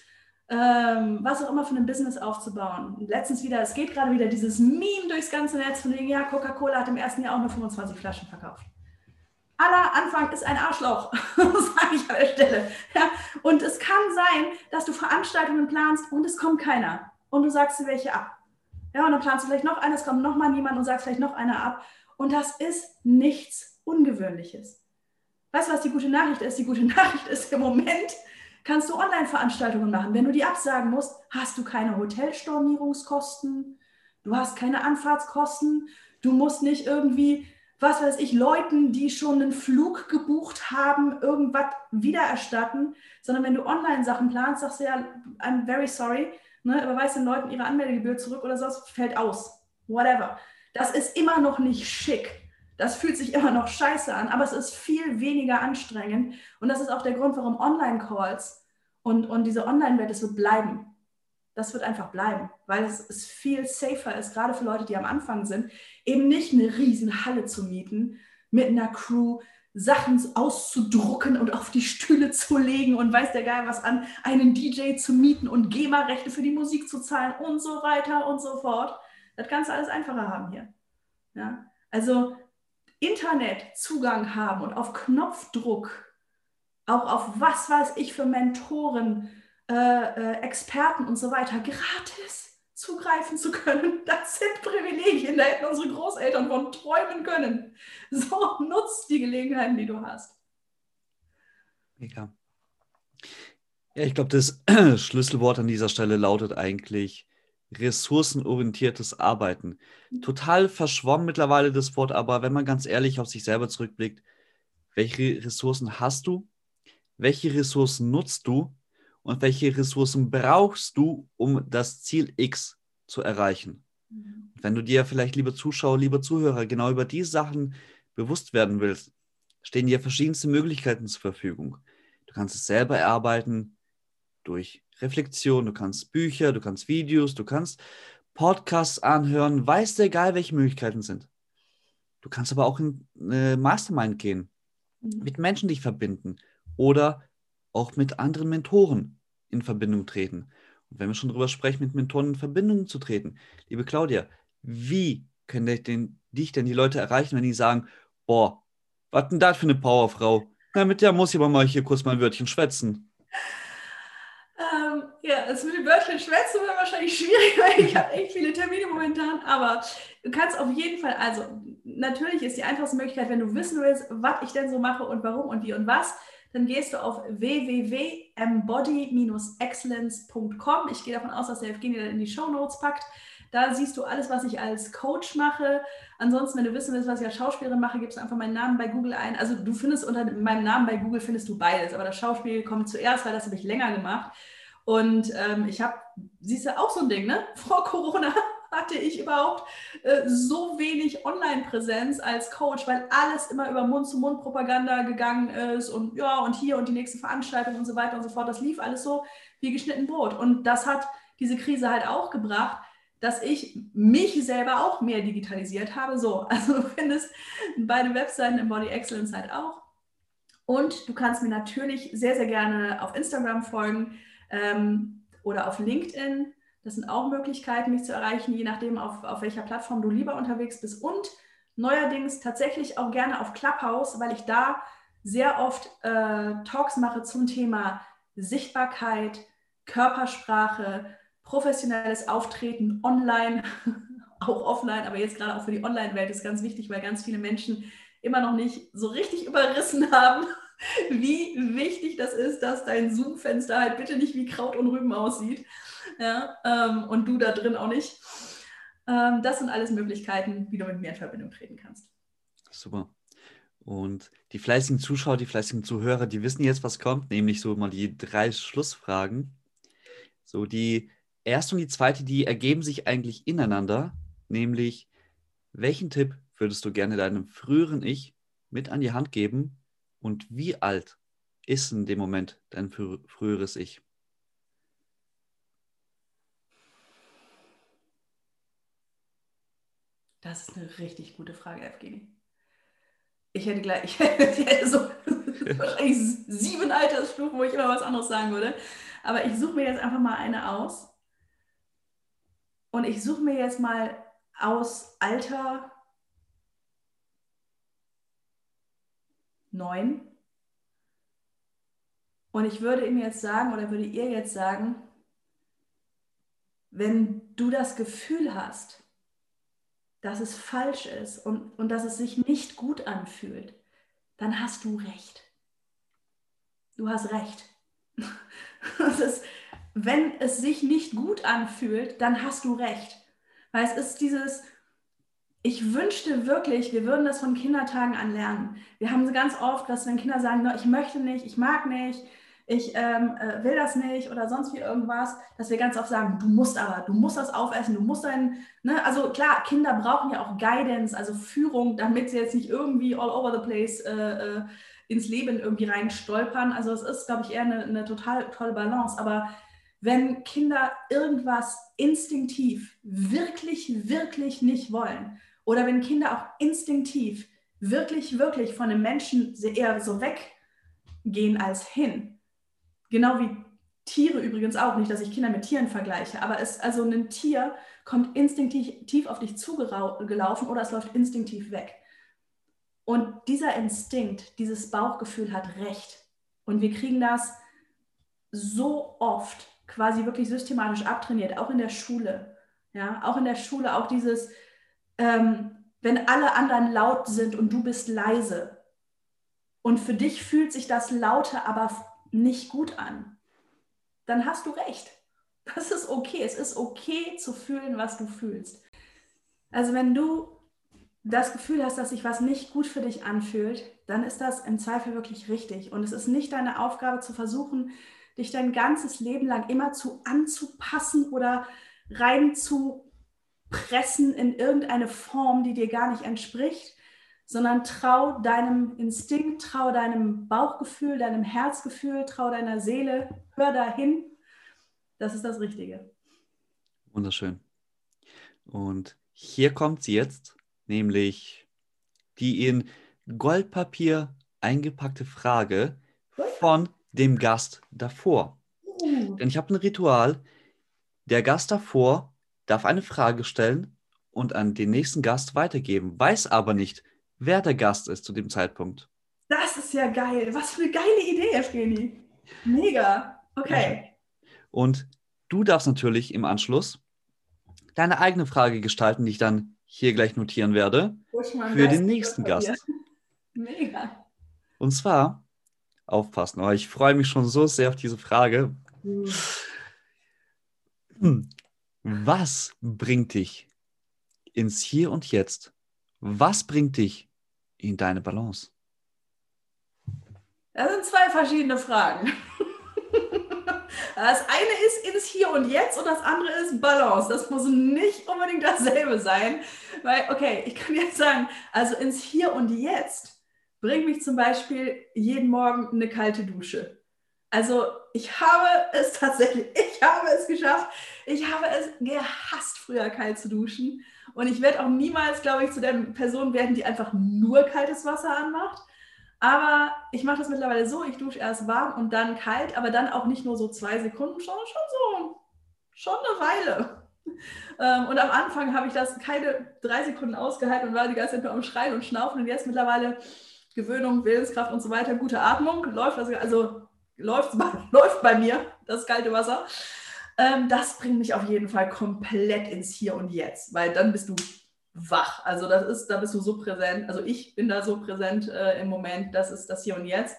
ähm, was auch immer für ein Business aufzubauen. Letztens wieder, es geht gerade wieder dieses Meme durchs ganze Netz von wegen, ja, Coca-Cola hat im ersten Jahr auch nur 25 Flaschen verkauft. Aller Anfang ist ein Arschloch, *laughs* sage ich an der Stelle. Ja, und es kann sein, dass du Veranstaltungen planst und es kommt keiner. Und du sagst dir welche ab. Ja, und dann planst du vielleicht noch eine, es kommt noch mal niemand und sagst vielleicht noch eine ab. Und das ist nichts Ungewöhnliches. Weißt du, was die gute Nachricht ist? Die gute *laughs* Nachricht ist, im Moment kannst du Online-Veranstaltungen machen. Wenn du die absagen musst, hast du keine Hotelstornierungskosten, du hast keine Anfahrtskosten, du musst nicht irgendwie, was weiß ich, Leuten, die schon einen Flug gebucht haben, irgendwas wiedererstatten, sondern wenn du Online-Sachen planst, sagst du ja, I'm very sorry, ne, überweist den Leuten ihre Anmeldegebühr zurück oder sonst fällt aus. Whatever. Das ist immer noch nicht schick. Das fühlt sich *laughs* immer noch scheiße an, aber es ist viel weniger anstrengend. Und das ist auch der Grund, warum Online-Calls und, und diese Online-Welt, das wird bleiben. Das wird einfach bleiben, weil es, es viel safer ist, gerade für Leute, die am Anfang sind, eben nicht eine riesen Halle zu mieten mit einer Crew, Sachen auszudrucken und auf die Stühle zu legen und weiß der Geil was an, einen DJ zu mieten und GEMA-Rechte für die Musik zu zahlen und so weiter und so fort. Das kannst du alles einfacher haben hier. Ja? Also Internetzugang haben und auf Knopfdruck auch auf was weiß ich für Mentoren, äh, äh, Experten und so weiter gratis zugreifen zu können, *laughs* das sind Privilegien. Da hätten unsere Großeltern von träumen können. So nutzt die Gelegenheiten, die du hast. Mega. Ja, ich glaube, das *clears throat* Schlüsselwort an dieser Stelle lautet eigentlich ressourcenorientiertes Arbeiten. Total verschwommen mittlerweile das Wort, aber wenn man ganz ehrlich auf sich selber zurückblickt, welche Ressourcen hast du? Welche Ressourcen nutzt du? Und welche Ressourcen brauchst du, um das Ziel X zu erreichen? Mhm. Wenn du dir vielleicht, liebe Zuschauer, liebe Zuhörer, genau über diese Sachen bewusst werden willst, stehen dir verschiedenste Möglichkeiten zur Verfügung. Du kannst es selber erarbeiten durch Reflexion, du kannst Bücher, du kannst Videos, du kannst Podcasts anhören, weiß der egal, welche Möglichkeiten sind. Du kannst aber auch in eine Mastermind gehen, mhm. mit Menschen dich verbinden oder auch mit anderen Mentoren in Verbindung treten. Und wenn wir schon darüber sprechen, mit Mentoren in Verbindung zu treten, liebe Claudia, wie können dich denn die Leute erreichen, wenn die sagen, boah, was denn das für eine Powerfrau? Na, mit der muss ich aber mal hier kurz mal ein Wörtchen schwätzen. Ähm, ja, das mit dem Wörtchen schwätzen wird wahrscheinlich *laughs* schwierig, weil ich habe echt viele Termine momentan. Aber du kannst auf jeden Fall, also natürlich ist die einfachste Möglichkeit, wenn du wissen willst, was ich denn so mache und warum und wie und was, dann gehst du auf www.embody-excellence.com. Ich gehe davon aus, dass der Evgeny in die Show Notes packt. Da siehst du alles, was ich als Coach mache. Ansonsten, wenn du wissen willst, was ich als Schauspielerin mache, gibst du einfach meinen Namen bei Google ein. Also du findest unter meinem Namen bei Google findest du beides, aber das Schauspiel kommt zuerst, weil das habe ich länger gemacht. Und ähm, ich habe, siehst du, auch so ein Ding, ne? *laughs* Vor Corona hatte ich überhaupt äh, so wenig Online-Präsenz als Coach, weil alles immer über Mund-zu-Mund-Propaganda gegangen ist und ja, und hier und die nächste Veranstaltung und so weiter und so fort. Das lief alles so wie geschnitten Brot. Und das hat diese Krise halt auch gebracht, dass ich mich selber auch mehr digitalisiert habe. So, *laughs* also du findest beide Webseiten im Body Excellence halt auch. Und du kannst mir natürlich sehr, sehr gerne auf Instagram folgen ähm, oder auf LinkedIn. Das sind auch Möglichkeiten, mich zu erreichen, je nachdem, auf, auf welcher Plattform du lieber unterwegs bist. Und neuerdings tatsächlich auch gerne auf Clubhouse, weil ich da sehr oft äh, Talks mache zum Thema Sichtbarkeit, Körpersprache, professionelles Auftreten online, *laughs* auch offline, aber jetzt gerade auch für die Online-Welt ist ganz wichtig, weil ganz viele Menschen immer noch nicht so richtig überrissen haben, wie wichtig das ist, dass dein Zoom-Fenster halt bitte nicht wie Kraut und Rüben aussieht. Ja, ähm, und du da drin auch nicht. Ähm, das sind alles Möglichkeiten, wie du mit mir in Verbindung treten kannst. Super. Und die fleißigen Zuschauer, die fleißigen Zuhörer, die wissen jetzt, was kommt, nämlich so mal die drei Schlussfragen. So die erste und die zweite, die ergeben sich eigentlich ineinander, nämlich welchen Tipp würdest du gerne deinem früheren Ich mit an die Hand geben und wie alt ist in dem Moment dein früheres Ich? Das ist eine richtig gute Frage, Evgeny. Ich hätte gleich, *laughs* ich hätte so *laughs* wahrscheinlich sieben Altersstufen, wo ich immer was anderes sagen würde. Aber ich suche mir jetzt einfach mal eine aus. Und ich suche mir jetzt mal aus Alter 9. Und ich würde ihm jetzt sagen, oder würde ihr jetzt sagen, wenn du das Gefühl hast, dass es falsch ist und, und dass es sich nicht gut anfühlt, dann hast du recht. Du hast recht. *laughs* Ist, wenn es sich nicht gut anfühlt, dann hast du recht. Weil es ist dieses, ich wünschte wirklich, wir würden das von Kindertagen an lernen. Wir haben ganz oft, dass wenn Kinder sagen, ich möchte nicht, ich mag nicht, ich ähm, äh, will das nicht oder sonst wie irgendwas, dass wir ganz oft sagen, du musst aber, du musst das aufessen, du musst dein, ne? also klar, Kinder brauchen ja auch Guidance, also Führung, damit sie jetzt nicht irgendwie all over the place äh, äh, ins Leben irgendwie rein stolpern. Also es ist, glaube ich, eher eine, eine total tolle Balance, aber wenn Kinder irgendwas instinktiv wirklich, wirklich nicht wollen oder wenn Kinder auch instinktiv wirklich, wirklich von einem Menschen eher so weggehen als hin, Genau wie Tiere übrigens auch, nicht, dass ich Kinder mit Tieren vergleiche, aber es, also ein Tier kommt instinktiv auf dich zugelaufen oder es läuft instinktiv weg. Und dieser Instinkt, dieses Bauchgefühl hat recht. Und wir kriegen das so oft quasi wirklich systematisch abtrainiert, auch in der Schule. Ja, auch in der Schule, auch dieses, ähm, wenn alle anderen laut sind und du bist leise. Und für dich fühlt sich das Laute aber nicht gut an, dann hast du recht. *laughs* Das ist okay. Es ist okay zu fühlen, was du fühlst. Also wenn du das Gefühl hast, dass sich was nicht gut für dich anfühlt, dann ist das im Zweifel wirklich richtig. Und es ist nicht deine Aufgabe zu versuchen, dich dein ganzes Leben lang immer zu anzupassen oder rein zu pressen in irgendeine Form, die dir gar nicht entspricht, sondern trau deinem Instinkt, trau deinem Bauchgefühl, deinem Herzgefühl, trau deiner Seele, hör dahin. Das ist das Richtige. Wunderschön. Und hier kommt sie jetzt, nämlich die in Goldpapier eingepackte Frage von dem Gast davor. Uh. Denn ich habe ein Ritual. Der Gast davor darf eine Frage stellen und an den nächsten Gast weitergeben, weiß aber nicht, wer der Gast ist zu dem Zeitpunkt. Das ist ja geil. Was für eine geile Idee, Evgeni. Mega. Okay. Und du darfst natürlich im Anschluss deine eigene Frage gestalten, die ich dann hier gleich notieren werde für den nächsten Gast. Mega. Und zwar, aufpassen, aber ich freue mich schon so sehr auf diese Frage. Hm. Was bringt dich ins Hier und Jetzt? Was bringt dich in deine Balance? Das sind zwei verschiedene Fragen. Das eine ist ins Hier und Jetzt und das andere ist Balance. Das muss nicht unbedingt dasselbe sein. Weil, okay, ich kann jetzt sagen, also ins Hier und Jetzt bringt mich zum Beispiel jeden Morgen eine kalte Dusche. Also ich habe es tatsächlich, *laughs* ich habe es geschafft. Ich habe es gehasst, früher kalt zu duschen. Und ich werde auch niemals, glaube ich, zu der Person werden, die einfach nur kaltes Wasser anmacht. Aber ich mache das mittlerweile so, ich dusche erst warm und dann kalt, aber dann auch nicht nur so zwei Sekunden, sondern schon so, schon eine Weile. Ähm, und am Anfang habe ich das keine drei Sekunden ausgehalten und war die ganze Zeit nur am Schreien und Schnaufen. Und jetzt mittlerweile Gewöhnung, Willenskraft und so weiter, gute Atmung, läuft also, also läuft, *laughs* läuft bei mir das kalte Wasser. Ähm, das bringt mich auf jeden Fall komplett ins Hier und Jetzt, weil dann bist du wach. Also das ist, da bist du so präsent. Also ich bin da so präsent äh, im Moment. Das ist das Hier und Jetzt.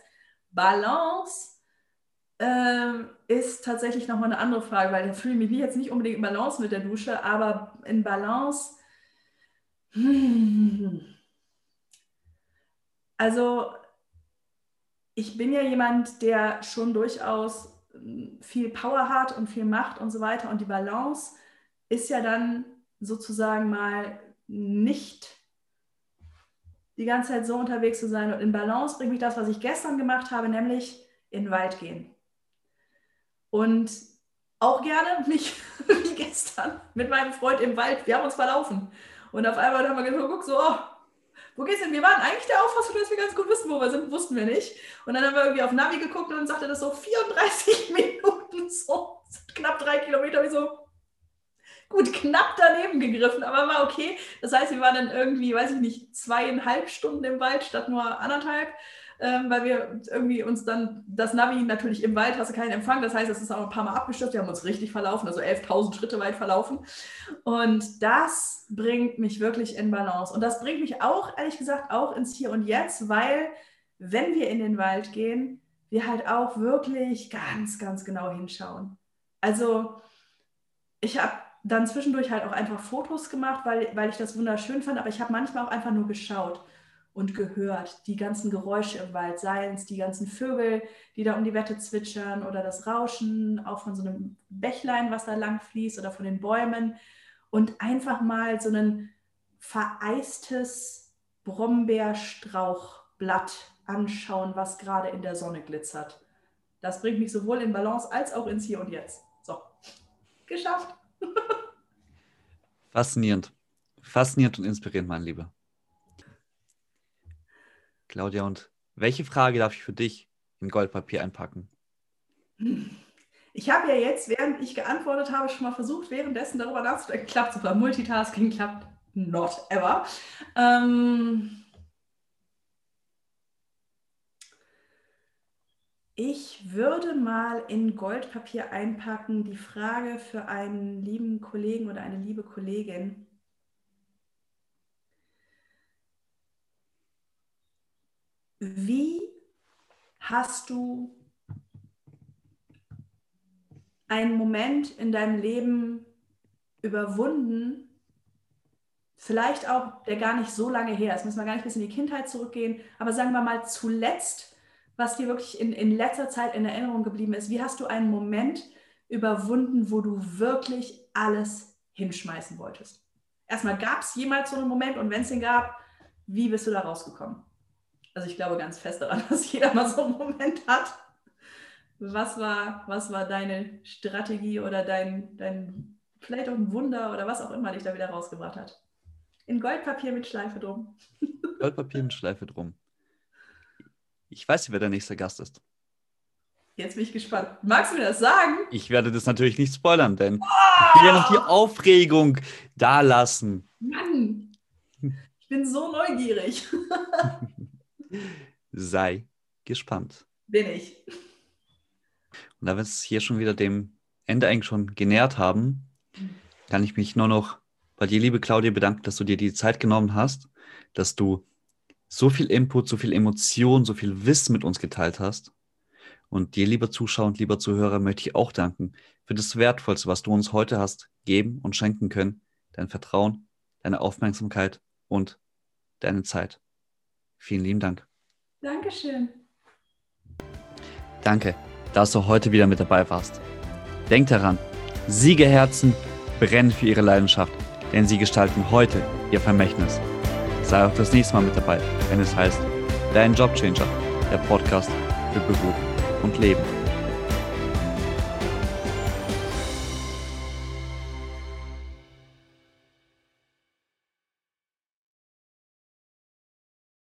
Balance äh, ist tatsächlich nochmal eine andere Frage, weil da fühle ich mich jetzt nicht unbedingt in Balance mit der Dusche, aber in Balance. Hm, also ich bin ja jemand, der schon durchaus viel Power hat und viel Macht und so weiter. Und die Balance ist ja dann sozusagen mal nicht die ganze Zeit so unterwegs zu sein. Und in Balance bringt mich das, was ich gestern gemacht habe, nämlich in den Wald gehen. Und auch gerne *laughs* mich wie gestern mit meinem Freund im Wald. Wir haben uns verlaufen. Und auf einmal haben wir geguckt, so, oh, wo geht's denn? Wir waren eigentlich der Auffassung, dass wir ganz gut wissen, wo wir sind, wussten wir nicht. Und dann haben wir irgendwie auf Navi geguckt und dann sagte das so 34 *laughs* Minuten, so knapp drei Kilometer, wie so, gut, knapp daneben gegriffen, aber war okay. Das heißt, wir waren dann irgendwie, weiß ich nicht, zweieinhalb Stunden im Wald statt nur anderthalb. Ähm, weil wir irgendwie uns dann, das Navi natürlich im Wald, hast du keinen Empfang, das heißt, es ist auch ein paar Mal abgestürzt, wir haben uns richtig verlaufen, also 11.000 Schritte weit verlaufen. Und das bringt mich wirklich in Balance. Und das bringt mich auch, ehrlich gesagt, auch ins Hier und Jetzt, weil wenn wir in den Wald gehen, wir halt auch wirklich ganz, ganz genau hinschauen. Also ich habe dann zwischendurch halt auch einfach Fotos gemacht, weil, weil ich das wunderschön fand, aber ich habe manchmal auch einfach nur geschaut und gehört. Die ganzen Geräusche im Wald, seien es die ganzen Vögel, die da um die Wette zwitschern oder das Rauschen auch von so einem Bächlein, was da lang fließt oder von den Bäumen und einfach mal so ein vereistes Brombeerstrauchblatt anschauen, was gerade in der Sonne glitzert. Das bringt mich sowohl in Balance als auch ins Hier und Jetzt. So, geschafft. *laughs* Faszinierend. Faszinierend und inspirierend, mein Lieber. Claudia, und welche Frage darf ich für dich in Goldpapier einpacken? Ich habe ja jetzt, während ich geantwortet habe, schon mal versucht, währenddessen darüber nachzudenken. Klappt super. Multitasking klappt not ever. Ähm ich würde mal in Goldpapier einpacken die Frage für einen lieben Kollegen oder eine liebe Kollegin. Wie hast du einen Moment in deinem Leben überwunden, vielleicht auch, der gar nicht so lange her ist, müssen wir gar nicht bis in die Kindheit zurückgehen, aber sagen wir mal zuletzt, was dir wirklich in, in letzter Zeit in Erinnerung geblieben ist. Wie hast du einen Moment überwunden, wo du wirklich alles hinschmeißen wolltest? Erstmal, gab es jemals so einen Moment und wenn es den gab, wie bist du da rausgekommen? Also ich glaube ganz fest daran, *laughs* dass jeder mal so einen Moment hat. Was war, was war deine Strategie oder dein, dein, vielleicht auch ein Wunder oder was auch immer dich da wieder rausgebracht hat? In Goldpapier mit Schleife drum. *laughs* Goldpapier mit Schleife drum. Ich weiß, wer der nächste Gast ist. Jetzt bin ich gespannt. Magst du mir das sagen? Ich werde das natürlich nicht spoilern, denn oh! ich will ja noch die Aufregung da lassen. Mann, ich bin so neugierig. *laughs* Sei gespannt. Bin ich. Und da wir es hier schon wieder dem Ende eigentlich schon genährt haben, kann ich mich nur noch bei dir, liebe Claudia, bedanken, dass du dir die Zeit genommen hast, dass du so viel Input, so viel Emotion, so viel Wissen mit uns geteilt hast. Und dir, lieber Zuschauer und lieber Zuhörer, möchte ich auch danken für das Wertvollste, was du uns heute hast geben und schenken können. Dein Vertrauen, deine Aufmerksamkeit und deine Zeit. Vielen lieben Dank. Dankeschön. Danke, dass du heute wieder mit dabei warst. Denk daran, Siegerherzen brennen für ihre Leidenschaft, denn sie gestalten heute ihr Vermächtnis. Sei auch das nächste Mal mit dabei, wenn es heißt Dein Jobchanger, der Podcast für Beruf und Leben.